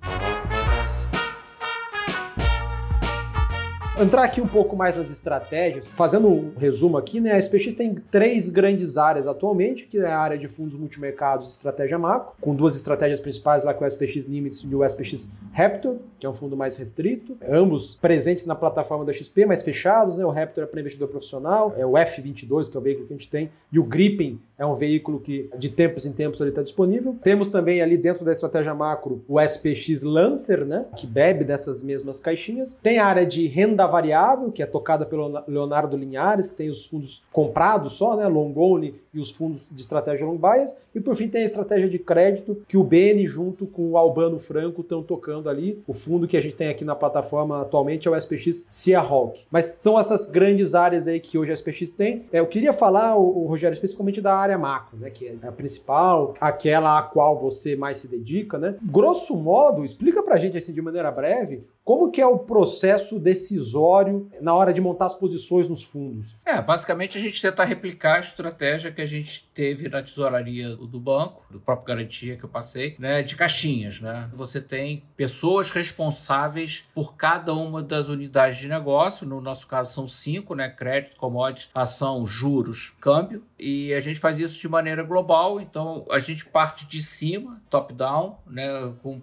Entrar aqui um pouco mais nas estratégias, fazendo um resumo aqui, né? A SPX tem três grandes áreas atualmente, que é a área de fundos multimercados e estratégia macro, com duas estratégias principais lá, que é o SPX Limits e o SPX Raptor, que é um fundo mais restrito, ambos presentes na plataforma da XP, mas fechados, né? O Raptor é para investidor profissional, é o F22, que é o veículo que a gente tem, e o Gripen é um veículo que de tempos em tempos ele está disponível. Temos também ali dentro da estratégia macro o SPX Lancer, né? Que bebe dessas mesmas caixinhas. Tem a área de renda variável, que é tocada pelo Leonardo Linhares, que tem os fundos comprados só, né, long only e os fundos de estratégia long bias, e por fim tem a estratégia de crédito que o Beni junto com o Albano Franco estão tocando ali. O fundo que a gente tem aqui na plataforma atualmente é o SPX Seahawk. Mas são essas grandes áreas aí que hoje a SPX tem. É, eu queria falar, o, Rogério, especificamente da área macro, né, que é a principal, aquela a qual você mais se dedica, né? Grosso modo, explica pra gente assim de maneira breve, como que é o processo decisório na hora de montar as posições nos fundos? É, basicamente a gente tenta replicar a estratégia que a gente teve na tesouraria do banco, do próprio garantia que eu passei, né, de caixinhas, né? Você tem pessoas responsáveis por cada uma das unidades de negócio, no nosso caso são cinco, né, crédito, commodities, ação, juros, câmbio, e a gente faz isso de maneira global, então a gente parte de cima, top down, né, com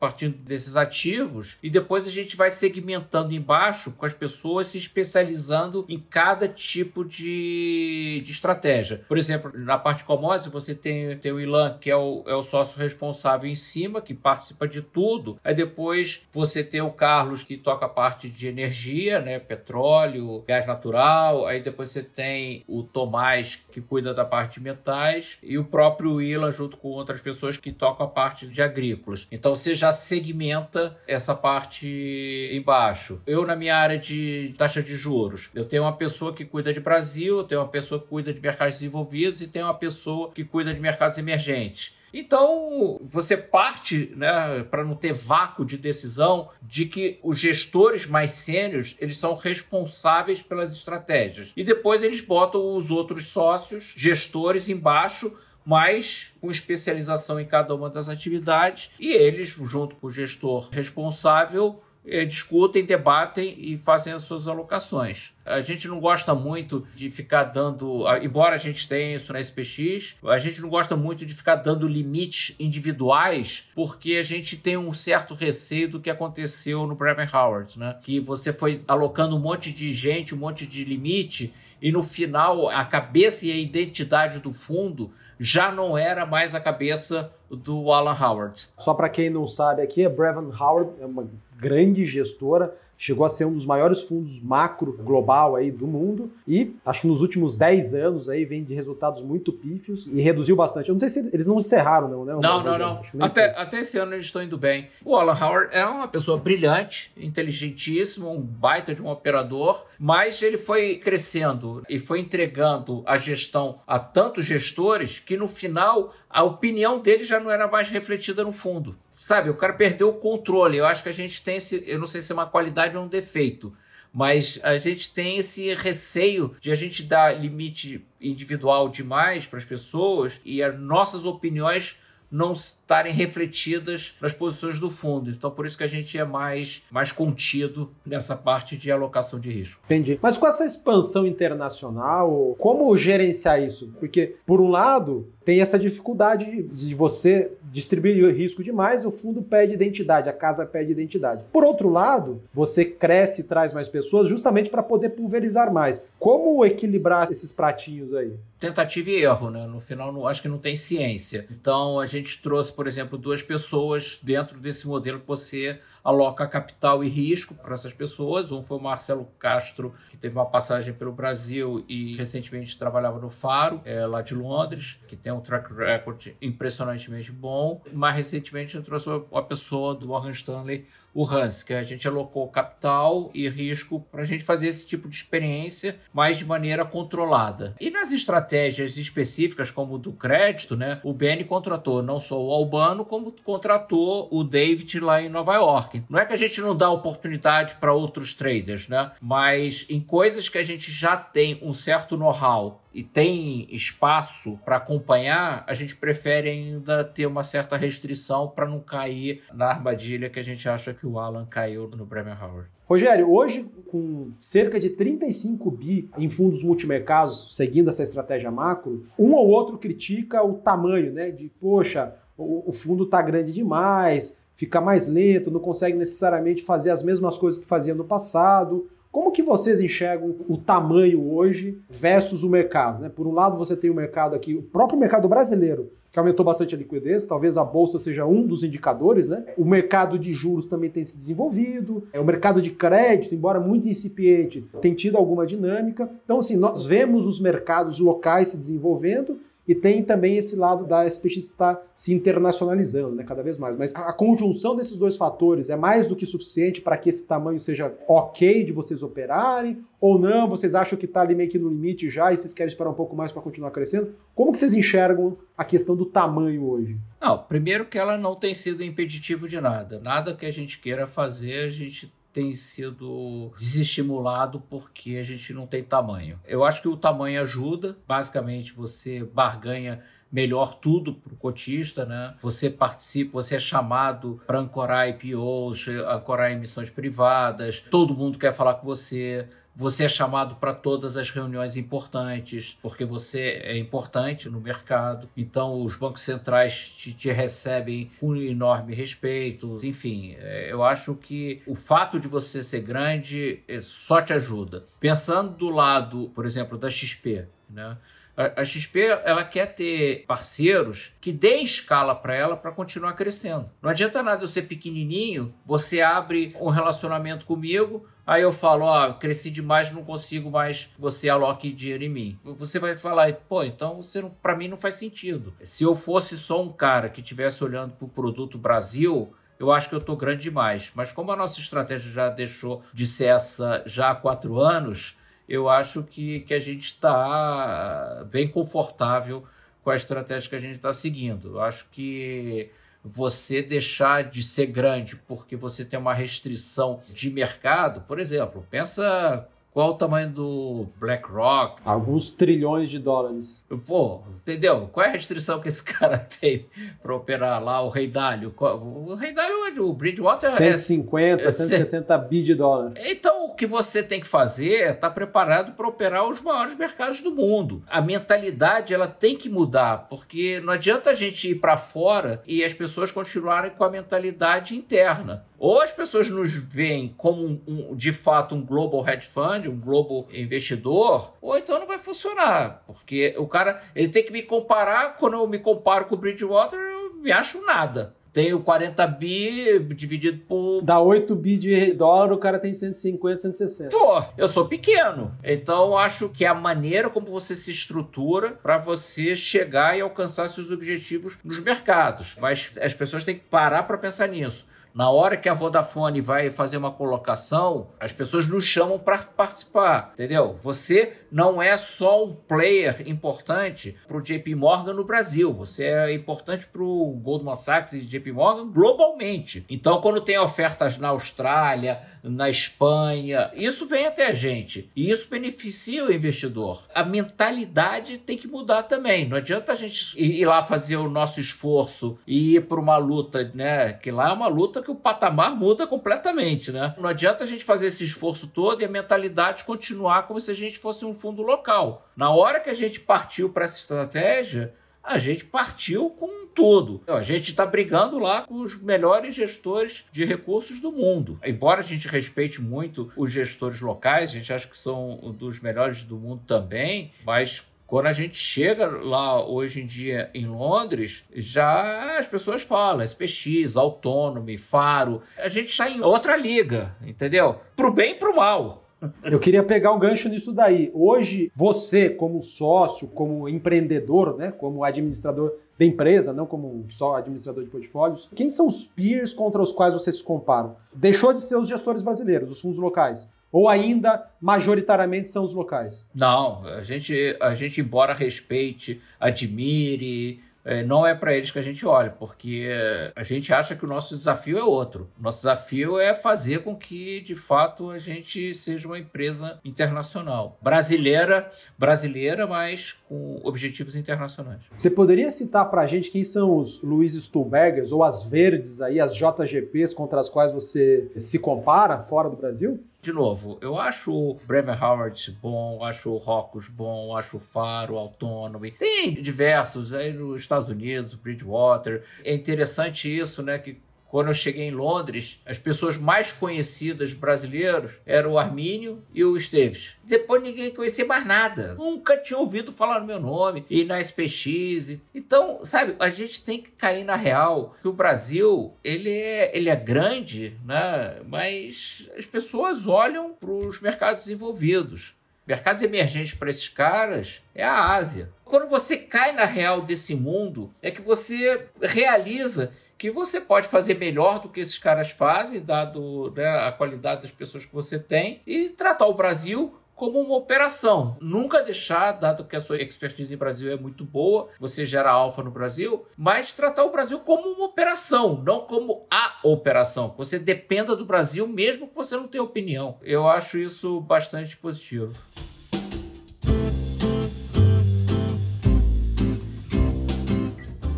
partindo desses ativos. E depois a gente vai segmentando embaixo com as pessoas se especializando em cada tipo de, de estratégia. Por exemplo, na parte de commodities você tem, tem o Ilan, que é o, é o sócio responsável em cima, que participa de tudo. Aí depois você tem o Carlos, que toca a parte de energia, né, petróleo, gás natural. Aí depois você tem o Tomás, que cuida da parte de metais, e o próprio Ilan, junto com outras pessoas que tocam a parte de agrícolas. Então você já segmenta essa parte embaixo. Eu, na minha área de taxa de juros, eu tenho uma pessoa que cuida de Brasil, eu tenho uma pessoa que cuida de mercados desenvolvidos e tenho uma pessoa que cuida de mercados emergentes. Então, você parte, né, para não ter vácuo de decisão, de que os gestores mais sênios, eles são responsáveis pelas estratégias. E depois eles botam os outros sócios, gestores embaixo, mas com especialização em cada uma das atividades, e eles, junto com o gestor responsável, eh, discutem, debatem e fazem as suas alocações. A gente não gosta muito de ficar dando, embora a gente tenha isso na SPX, a gente não gosta muito de ficar dando limites individuais, porque a gente tem um certo receio do que aconteceu no Breven Howard, né? Que você foi alocando um monte de gente, um monte de limite, e no final a cabeça e a identidade do fundo já não era mais a cabeça do Alan Howard. Só para quem não sabe aqui, Brevin Howard é uma grande gestora chegou a ser um dos maiores fundos macro global aí do mundo e acho que nos últimos 10 anos aí vem de resultados muito pífios e reduziu bastante. Eu não sei se eles não encerraram não, né? Não, não, não. Até, até esse ano eles estão indo bem. O Alan Howard é uma pessoa brilhante, inteligentíssimo, um baita de um operador, mas ele foi crescendo e foi entregando a gestão a tantos gestores que no final a opinião dele já não era mais refletida no fundo sabe, o cara perdeu o controle. Eu acho que a gente tem esse, eu não sei se é uma qualidade ou um defeito, mas a gente tem esse receio de a gente dar limite individual demais para as pessoas e as nossas opiniões não estarem refletidas nas posições do fundo. Então, por isso que a gente é mais, mais contido nessa parte de alocação de risco. Entendi. Mas com essa expansão internacional, como gerenciar isso? Porque, por um lado, tem essa dificuldade de você distribuir o risco demais, o fundo pede identidade, a casa pede identidade. Por outro lado, você cresce e traz mais pessoas justamente para poder pulverizar mais. Como equilibrar esses pratinhos aí? Tentativa e erro, né? No final, não, acho que não tem ciência. Então, a gente trouxe, por exemplo, duas pessoas dentro desse modelo que você aloca capital e risco para essas pessoas. Um foi o Marcelo Castro, que teve uma passagem pelo Brasil e recentemente trabalhava no Faro, é, lá de Londres, que tem um track record impressionantemente bom. Mais recentemente, eu trouxe uma pessoa do Morgan Stanley, o Hans, que a gente alocou capital e risco para a gente fazer esse tipo de experiência, mas de maneira controlada. E nas estratégias específicas, como do crédito, né, o BN contratou não só o Albano, como contratou o David lá em Nova York. Não é que a gente não dá oportunidade para outros traders, né? mas em coisas que a gente já tem um certo know-how e tem espaço para acompanhar, a gente prefere ainda ter uma certa restrição para não cair na armadilha que a gente acha que o Alan caiu no Bremer Howard. Rogério, hoje com cerca de 35 bi em fundos multimercados, seguindo essa estratégia macro, um ou outro critica o tamanho, né? De, poxa, o fundo está grande demais, fica mais lento, não consegue necessariamente fazer as mesmas coisas que fazia no passado. Como que vocês enxergam o tamanho hoje versus o mercado? Né? Por um lado, você tem o mercado aqui, o próprio mercado brasileiro, que aumentou bastante a liquidez, talvez a bolsa seja um dos indicadores, né? O mercado de juros também tem se desenvolvido, é o mercado de crédito, embora muito incipiente, tem tido alguma dinâmica. Então, assim, nós vemos os mercados locais se desenvolvendo e tem também esse lado da SPX estar se internacionalizando né, cada vez mais. Mas a conjunção desses dois fatores é mais do que suficiente para que esse tamanho seja ok de vocês operarem? Ou não? Vocês acham que está ali meio que no limite já e vocês querem esperar um pouco mais para continuar crescendo? Como que vocês enxergam a questão do tamanho hoje? Não, primeiro que ela não tem sido impeditivo de nada. Nada que a gente queira fazer, a gente tem sido desestimulado porque a gente não tem tamanho. Eu acho que o tamanho ajuda, basicamente você barganha melhor tudo para o cotista, né? Você participa, você é chamado para ancorar IPOs, ancorar emissões privadas, todo mundo quer falar com você. Você é chamado para todas as reuniões importantes, porque você é importante no mercado. Então, os bancos centrais te, te recebem com enorme respeito. Enfim, é, eu acho que o fato de você ser grande é, só te ajuda. Pensando do lado, por exemplo, da XP, né? A, XP ela quer ter parceiros que dêem escala para ela para continuar crescendo. Não adianta nada eu ser pequenininho, você abre um relacionamento comigo, aí eu falo, ó, oh, cresci demais, não consigo mais você aloque dinheiro em mim. Você vai falar, pô, então você para mim não faz sentido. Se eu fosse só um cara que estivesse olhando para o produto Brasil, eu acho que eu estou grande demais. Mas como a nossa estratégia já deixou de ser essa já há quatro anos, eu acho que, que a gente está bem confortável com a estratégia que a gente está seguindo. Eu acho que você deixar de ser grande porque você tem uma restrição de mercado, por exemplo, pensa qual o tamanho do BlackRock? Alguns trilhões de dólares. Pô, entendeu? Qual é a restrição que esse cara tem para operar lá o Rei Dalio? O Rei Dalio, o Bridgewater 150, é... 160 bi de dólar. Então, o que você tem que fazer é estar tá preparado para operar os maiores mercados do mundo. A mentalidade, ela tem que mudar, porque não adianta a gente ir para fora e as pessoas continuarem com a mentalidade interna. Ou as pessoas nos veem como, um, um, de fato, um global hedge fund, um global investidor, ou então não vai funcionar. Porque o cara ele tem que me comparar, quando eu me comparo com o Bridgewater, eu me acho nada. Tenho 40 bi dividido por. Dá 8 bi de dólar, o cara tem 150, 160. Pô, eu sou pequeno. Então acho que é a maneira como você se estrutura para você chegar e alcançar seus objetivos nos mercados. Mas as pessoas têm que parar para pensar nisso. Na hora que a Vodafone vai fazer uma colocação, as pessoas nos chamam para participar, entendeu? Você não é só um player importante para o JP Morgan no Brasil, você é importante para o Goldman Sachs e JP Morgan globalmente. Então, quando tem ofertas na Austrália, na Espanha, isso vem até a gente e isso beneficia o investidor. A mentalidade tem que mudar também. Não adianta a gente ir lá fazer o nosso esforço e ir para uma luta, né? Que lá é uma luta que o patamar muda completamente, né? Não adianta a gente fazer esse esforço todo e a mentalidade continuar como se a gente fosse um fundo local. Na hora que a gente partiu para essa estratégia, a gente partiu com tudo. A gente está brigando lá com os melhores gestores de recursos do mundo. Embora a gente respeite muito os gestores locais, a gente acha que são dos melhores do mundo também, mas quando a gente chega lá hoje em dia em Londres, já as pessoas falam SPX, Autonomy, Faro. A gente está em outra liga, entendeu? Pro bem e pro mal. Eu queria pegar um gancho nisso daí. Hoje, você, como sócio, como empreendedor, né, como administrador da empresa, não como só administrador de portfólios, quem são os peers contra os quais você se compara? Deixou de ser os gestores brasileiros, os fundos locais. Ou ainda, majoritariamente, são os locais? Não, a gente, a gente embora respeite, admire, é, não é para eles que a gente olha, porque a gente acha que o nosso desafio é outro. Nosso desafio é fazer com que, de fato, a gente seja uma empresa internacional. Brasileira, brasileira, mas com objetivos internacionais. Você poderia citar para a gente quem são os Luiz Stuhlbergers ou as verdes aí, as JGPs contra as quais você se compara fora do Brasil? De novo, eu acho o Bremer Howard bom, acho o Rockus bom, acho o Faro, Autonomy. Tem diversos aí nos Estados Unidos, o Bridgewater. É interessante isso, né? Que quando eu cheguei em Londres, as pessoas mais conhecidas brasileiros eram o Armínio e o Esteves. Depois ninguém conhecia mais nada. Nunca tinha ouvido falar no meu nome e na SPX. Então, sabe, a gente tem que cair na real que o Brasil, ele é, ele é grande, né? Mas as pessoas olham para os mercados desenvolvidos. Mercados emergentes para esses caras é a Ásia. Quando você cai na real desse mundo, é que você realiza que você pode fazer melhor do que esses caras fazem, dado né, a qualidade das pessoas que você tem, e tratar o Brasil como uma operação. Nunca deixar, dado que a sua expertise em Brasil é muito boa, você gera alfa no Brasil, mas tratar o Brasil como uma operação, não como a operação. Você dependa do Brasil mesmo que você não tenha opinião. Eu acho isso bastante positivo.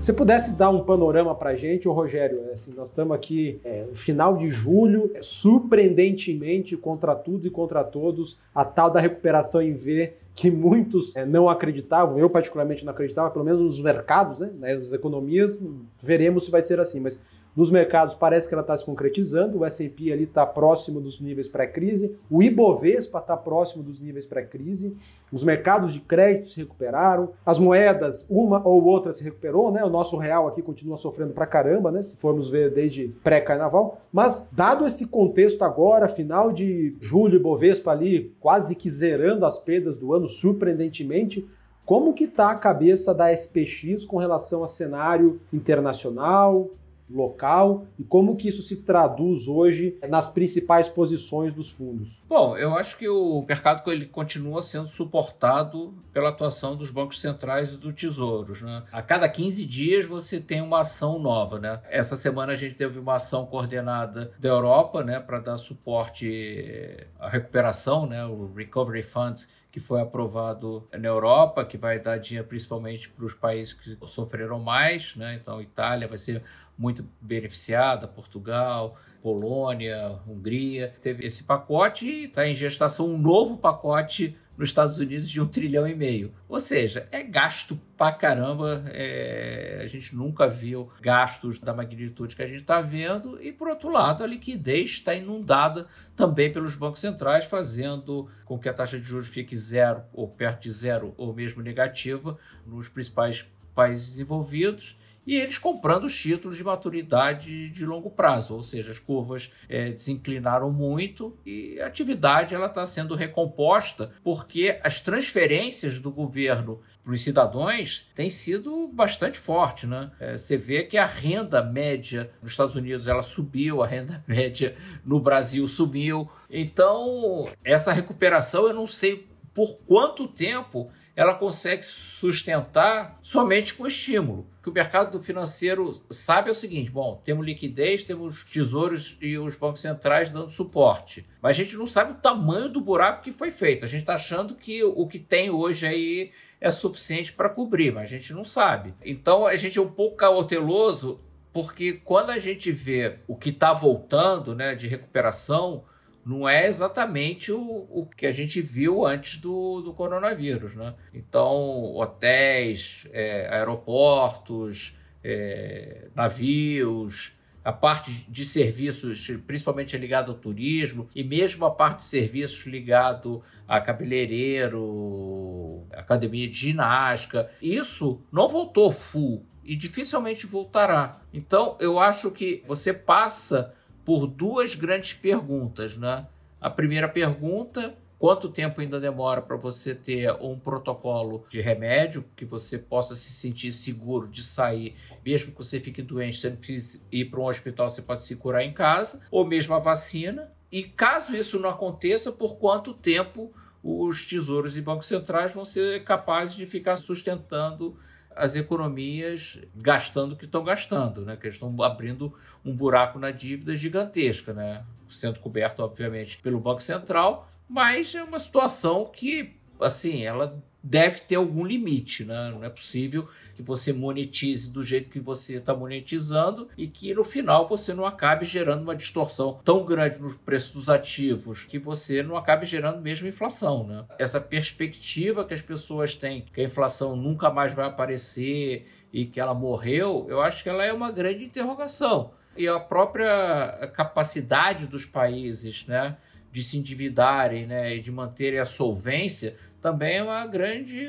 Se pudesse dar um panorama para gente, ô Rogério, é assim, nós estamos aqui é, no final de julho, é, surpreendentemente, contra tudo e contra todos, a tal da recuperação em V que muitos é, não acreditavam, eu particularmente não acreditava, pelo menos nos mercados, né, nas economias, veremos se vai ser assim, mas nos mercados parece que ela está se concretizando, o S&P ali está próximo dos níveis pré-crise, o Ibovespa está próximo dos níveis pré-crise, os mercados de crédito se recuperaram, as moedas, uma ou outra se recuperou, né? O nosso real aqui continua sofrendo pra caramba, né? Se formos ver desde pré-carnaval, mas dado esse contexto agora, final de julho, Ibovespa ali quase que zerando as perdas do ano surpreendentemente, como que está a cabeça da SPX com relação a cenário internacional, local e como que isso se traduz hoje nas principais posições dos fundos? Bom, eu acho que o mercado ele continua sendo suportado pela atuação dos bancos centrais e do tesouros. Né? A cada 15 dias você tem uma ação nova. Né? Essa semana a gente teve uma ação coordenada da Europa né, para dar suporte à recuperação, né, o Recovery Funds que foi aprovado na Europa, que vai dar dinheiro principalmente para os países que sofreram mais, né? Então, Itália vai ser muito beneficiada, Portugal, Polônia, Hungria. Teve esse pacote e está em gestação um novo pacote nos Estados Unidos de um trilhão e meio. Ou seja, é gasto pra caramba. É... a gente nunca viu gastos da magnitude que a gente está vendo. E, por outro lado, a liquidez está inundada também pelos bancos centrais, fazendo com que a taxa de juros fique zero, ou perto de zero, ou mesmo negativa, nos principais países desenvolvidos e eles comprando os títulos de maturidade de longo prazo, ou seja, as curvas é, desinclinaram muito e a atividade ela está sendo recomposta porque as transferências do governo para os cidadãos têm sido bastante forte, né? É, você vê que a renda média nos Estados Unidos ela subiu, a renda média no Brasil subiu, então essa recuperação eu não sei por quanto tempo ela consegue sustentar somente com estímulo. O que o mercado financeiro sabe é o seguinte: bom, temos liquidez, temos tesouros e os bancos centrais dando suporte. Mas a gente não sabe o tamanho do buraco que foi feito. A gente está achando que o que tem hoje aí é suficiente para cobrir, mas a gente não sabe. Então a gente é um pouco cauteloso, porque quando a gente vê o que está voltando né, de recuperação, não é exatamente o, o que a gente viu antes do, do coronavírus. Né? Então, hotéis, é, aeroportos, é, navios, a parte de serviços, principalmente ligado ao turismo, e mesmo a parte de serviços ligado a cabeleireiro, academia de ginástica, isso não voltou full e dificilmente voltará. Então, eu acho que você passa por duas grandes perguntas, né? A primeira pergunta, quanto tempo ainda demora para você ter um protocolo de remédio que você possa se sentir seguro de sair, mesmo que você fique doente, você não precisa ir para um hospital, você pode se curar em casa, ou mesmo a vacina. E caso isso não aconteça, por quanto tempo os tesouros e bancos centrais vão ser capazes de ficar sustentando as economias gastando o que estão gastando, né? que estão abrindo um buraco na dívida gigantesca, né? sendo coberto, obviamente, pelo Banco Central, mas é uma situação que, assim, ela deve ter algum limite, né? Não é possível que você monetize do jeito que você está monetizando e que no final você não acabe gerando uma distorção tão grande no preço dos ativos que você não acabe gerando mesmo inflação, né? Essa perspectiva que as pessoas têm que a inflação nunca mais vai aparecer e que ela morreu, eu acho que ela é uma grande interrogação. E a própria capacidade dos países, né, de se endividarem, né, e de manterem a solvência também é uma grande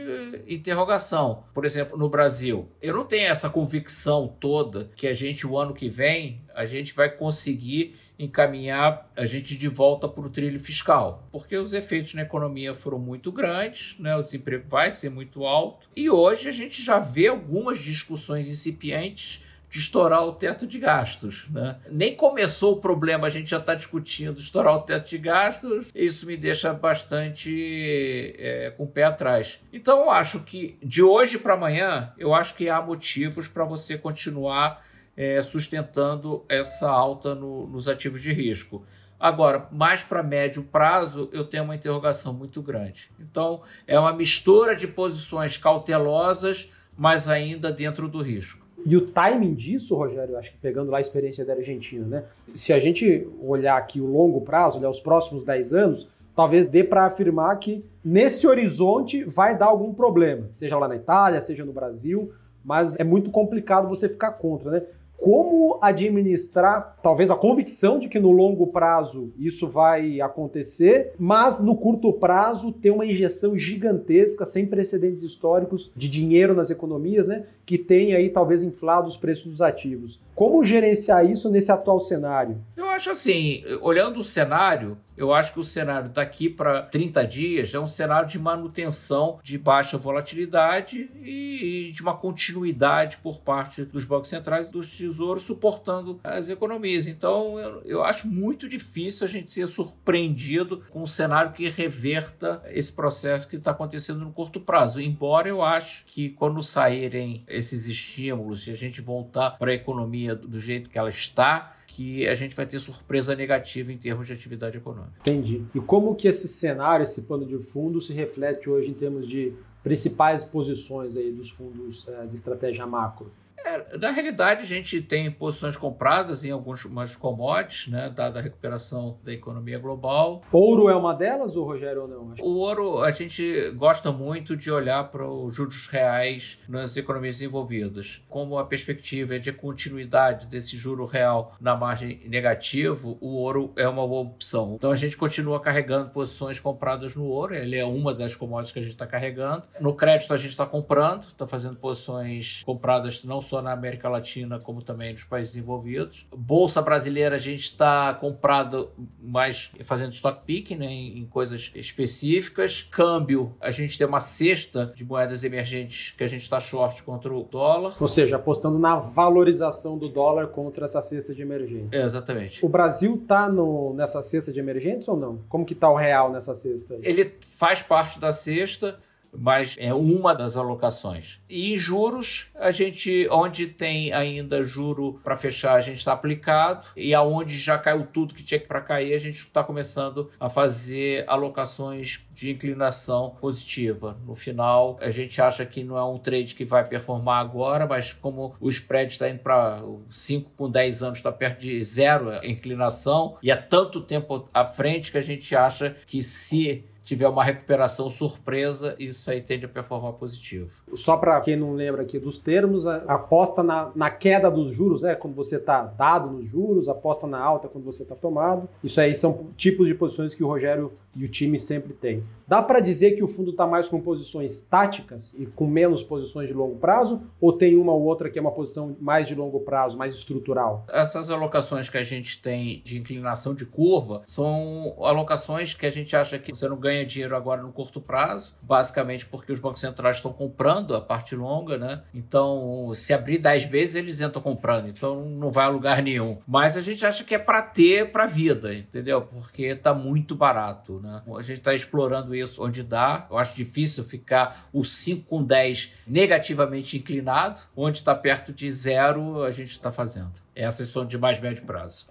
interrogação. Por exemplo, no Brasil, eu não tenho essa convicção toda que a gente, o ano que vem, a gente vai conseguir encaminhar a gente de volta para o trilho fiscal, porque os efeitos na economia foram muito grandes, né? o desemprego vai ser muito alto, e hoje a gente já vê algumas discussões incipientes de estourar o teto de gastos. Né? Nem começou o problema, a gente já está discutindo estourar o teto de gastos, isso me deixa bastante é, com o pé atrás. Então eu acho que de hoje para amanhã, eu acho que há motivos para você continuar é, sustentando essa alta no, nos ativos de risco. Agora, mais para médio prazo, eu tenho uma interrogação muito grande. Então, é uma mistura de posições cautelosas, mas ainda dentro do risco. E o timing disso, Rogério, acho que pegando lá a experiência da Argentina, né? Se a gente olhar aqui o longo prazo, olhar os próximos 10 anos, talvez dê para afirmar que nesse horizonte vai dar algum problema, seja lá na Itália, seja no Brasil, mas é muito complicado você ficar contra, né? Como administrar, talvez a convicção de que no longo prazo isso vai acontecer, mas no curto prazo ter uma injeção gigantesca, sem precedentes históricos de dinheiro nas economias, né, que tem aí talvez inflado os preços dos ativos. Como gerenciar isso nesse atual cenário? Eu acho assim, olhando o cenário, eu acho que o cenário daqui para 30 dias é um cenário de manutenção de baixa volatilidade e de uma continuidade por parte dos bancos centrais e dos tesouros suportando as economias. Então, eu, eu acho muito difícil a gente ser surpreendido com um cenário que reverta esse processo que está acontecendo no curto prazo. Embora eu acho que quando saírem esses estímulos e a gente voltar para a economia do jeito que ela está, que a gente vai ter surpresa negativa em termos de atividade econômica. Entendi. E como que esse cenário, esse plano de fundo se reflete hoje em termos de principais posições aí dos fundos eh, de estratégia macro? É, na realidade, a gente tem posições compradas em algumas commodities, né, dada a recuperação da economia global. Ouro é uma delas, ou Rogério, ou não? O ouro, a gente gosta muito de olhar para os juros reais nas economias envolvidas. Como a perspectiva é de continuidade desse juro real na margem negativo, o ouro é uma boa opção. Então a gente continua carregando posições compradas no ouro, ele é uma das commodities que a gente está carregando. No crédito a gente está comprando, está fazendo posições compradas não só só na América Latina como também nos países envolvidos. Bolsa brasileira a gente está comprado mais fazendo stock picking né, em coisas específicas. Câmbio, a gente tem uma cesta de moedas emergentes que a gente está short contra o dólar. Ou seja, apostando na valorização do dólar contra essa cesta de emergentes. É, exatamente. O Brasil está nessa cesta de emergentes ou não? Como que está o real nessa cesta? Aí? Ele faz parte da cesta mas é uma das alocações. E em juros, a gente, onde tem ainda juro para fechar, a gente está aplicado, e aonde já caiu tudo que tinha para cair, a gente está começando a fazer alocações de inclinação positiva. No final, a gente acha que não é um trade que vai performar agora, mas como o spread está indo para 5 com 10 anos, está perto de zero a inclinação, e é tanto tempo à frente que a gente acha que se tiver uma recuperação surpresa, isso aí tende a performar positivo. Só para quem não lembra aqui dos termos, aposta na, na queda dos juros, né? Quando você está dado nos juros, aposta na alta quando você está tomado. Isso aí são tipos de posições que o Rogério e o time sempre têm. Dá para dizer que o fundo está mais com posições táticas e com menos posições de longo prazo? Ou tem uma ou outra que é uma posição mais de longo prazo, mais estrutural? Essas alocações que a gente tem de inclinação de curva são alocações que a gente acha que você não ganha dinheiro agora no curto prazo, basicamente porque os bancos centrais estão comprando a parte longa, né? Então, se abrir 10 vezes, eles entram comprando, então não vai a lugar nenhum. Mas a gente acha que é para ter para vida, entendeu? Porque está muito barato, né? A gente está explorando isso onde dá. Eu acho difícil ficar o 5 com 10 negativamente inclinado. Onde está perto de zero, a gente está fazendo. Essas são de mais médio prazo.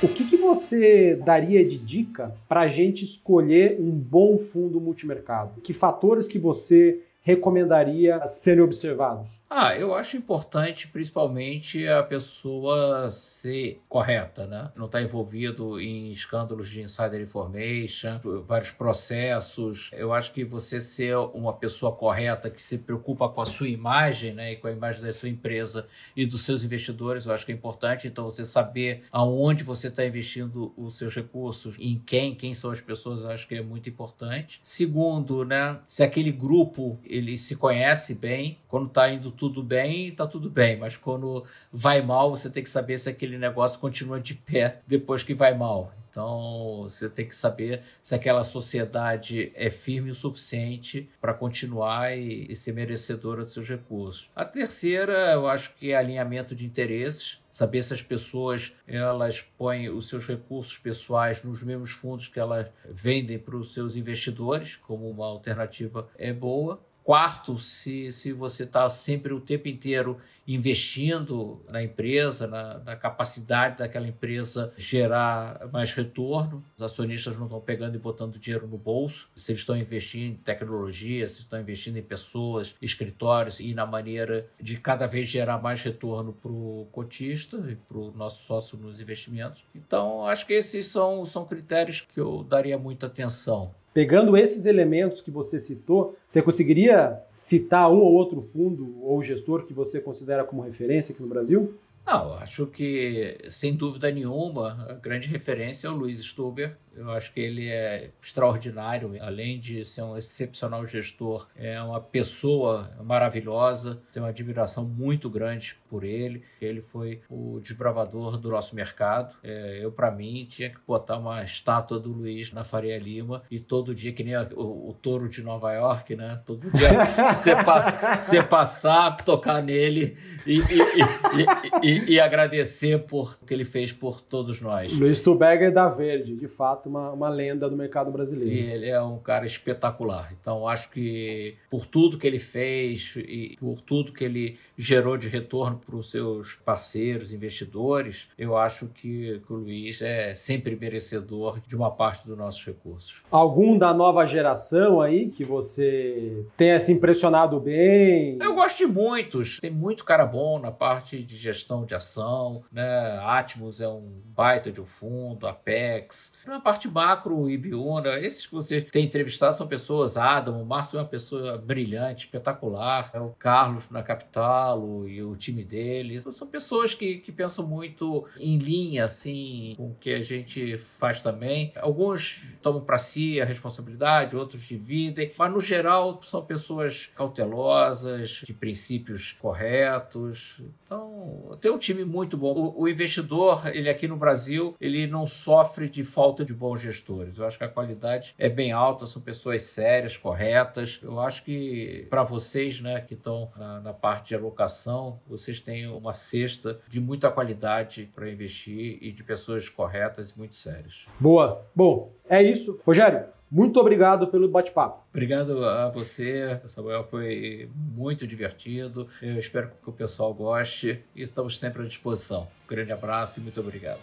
O que, que você daria de dica para a gente escolher um bom fundo multimercado? Que fatores que você recomendaria serem observados? Ah, eu acho importante, principalmente, a pessoa ser correta, né? Não estar tá envolvido em escândalos de insider information, vários processos. Eu acho que você ser uma pessoa correta que se preocupa com a sua imagem, né? E com a imagem da sua empresa e dos seus investidores, eu acho que é importante. Então, você saber aonde você está investindo os seus recursos, em quem, quem são as pessoas, eu acho que é muito importante. Segundo, né? Se aquele grupo ele se conhece bem, quando está indo tudo bem, está tudo bem, mas quando vai mal, você tem que saber se aquele negócio continua de pé depois que vai mal. Então, você tem que saber se aquela sociedade é firme o suficiente para continuar e, e, ser merecedora dos seus recursos. A terceira, eu acho que é alinhamento de interesses. Saber se as pessoas elas põem os seus recursos pessoais nos mesmos fundos que elas vendem para os seus investidores, como uma alternativa é boa. Quarto, se, se você está sempre o tempo inteiro investindo na empresa, na, na, capacidade daquela empresa gerar mais retorno, os acionistas não estão pegando e botando dinheiro no bolso, se eles estão investindo em tecnologia, se estão investindo em pessoas, escritórios e na maneira de cada vez gerar mais retorno para o cotista e para o nosso sócio nos investimentos. Então, acho que esses são, são critérios que eu daria muita atenção. Pegando esses elementos que você citou, você conseguiria citar um ou outro fundo ou gestor que você considera como referência aqui no Brasil? Não, acho que, sem dúvida nenhuma, a grande referência é o Luiz Stuber, eu acho que ele é extraordinário, além de ser um excepcional gestor, é uma pessoa maravilhosa, tenho uma admiração muito grande por ele. Ele foi o desbravador do nosso mercado. É, eu, para mim, tinha que botar uma estátua do Luiz na Faria Lima e todo dia, que nem o, o touro de Nova York, né? Todo dia você, pa, você passar, tocar nele e, e, e, e, agradecer por o que ele fez por todos nós. Luiz Tuberger da Verde, de fato uma, uma lenda do mercado brasileiro. E ele é um cara espetacular. Então, acho que por tudo que ele fez e por tudo que ele gerou de retorno para os seus parceiros, investidores, eu acho que, que o Luiz é sempre merecedor de uma parte dos nossos recursos. Algum da nova geração aí que você tenha se impressionado bem? Eu gosto de muitos. Tem muito cara bom na parte de gestão de ação, né? Atmos é um baita de um fundo, Apex. Na parte parte macro, o Ibiúna, esses que você tem entrevistado são pessoas, Adam, o Márcio é uma pessoa brilhante, espetacular, é o Carlos na capital e o time dele, são pessoas que, que pensam muito em linha, assim, com o que a gente faz também. Alguns tomam para si a responsabilidade, outros dividem, mas no geral são pessoas cautelosas, de princípios corretos. Então, tem um time muito bom. O, o investidor, ele aqui no Brasil, ele não sofre de falta de bons gestores. Eu acho que a qualidade é bem alta, são pessoas sérias, corretas. Eu acho que para vocês, né, que estão na, na, parte de alocação, vocês têm uma cesta de muita qualidade para investir e de pessoas corretas e muito sérias. Boa. Bom, é isso. Rogério, muito obrigado pelo bate-papo. Obrigado a você, Samuel. Foi muito divertido. Eu espero que o pessoal goste e estamos sempre à disposição. Um grande abraço e muito obrigado.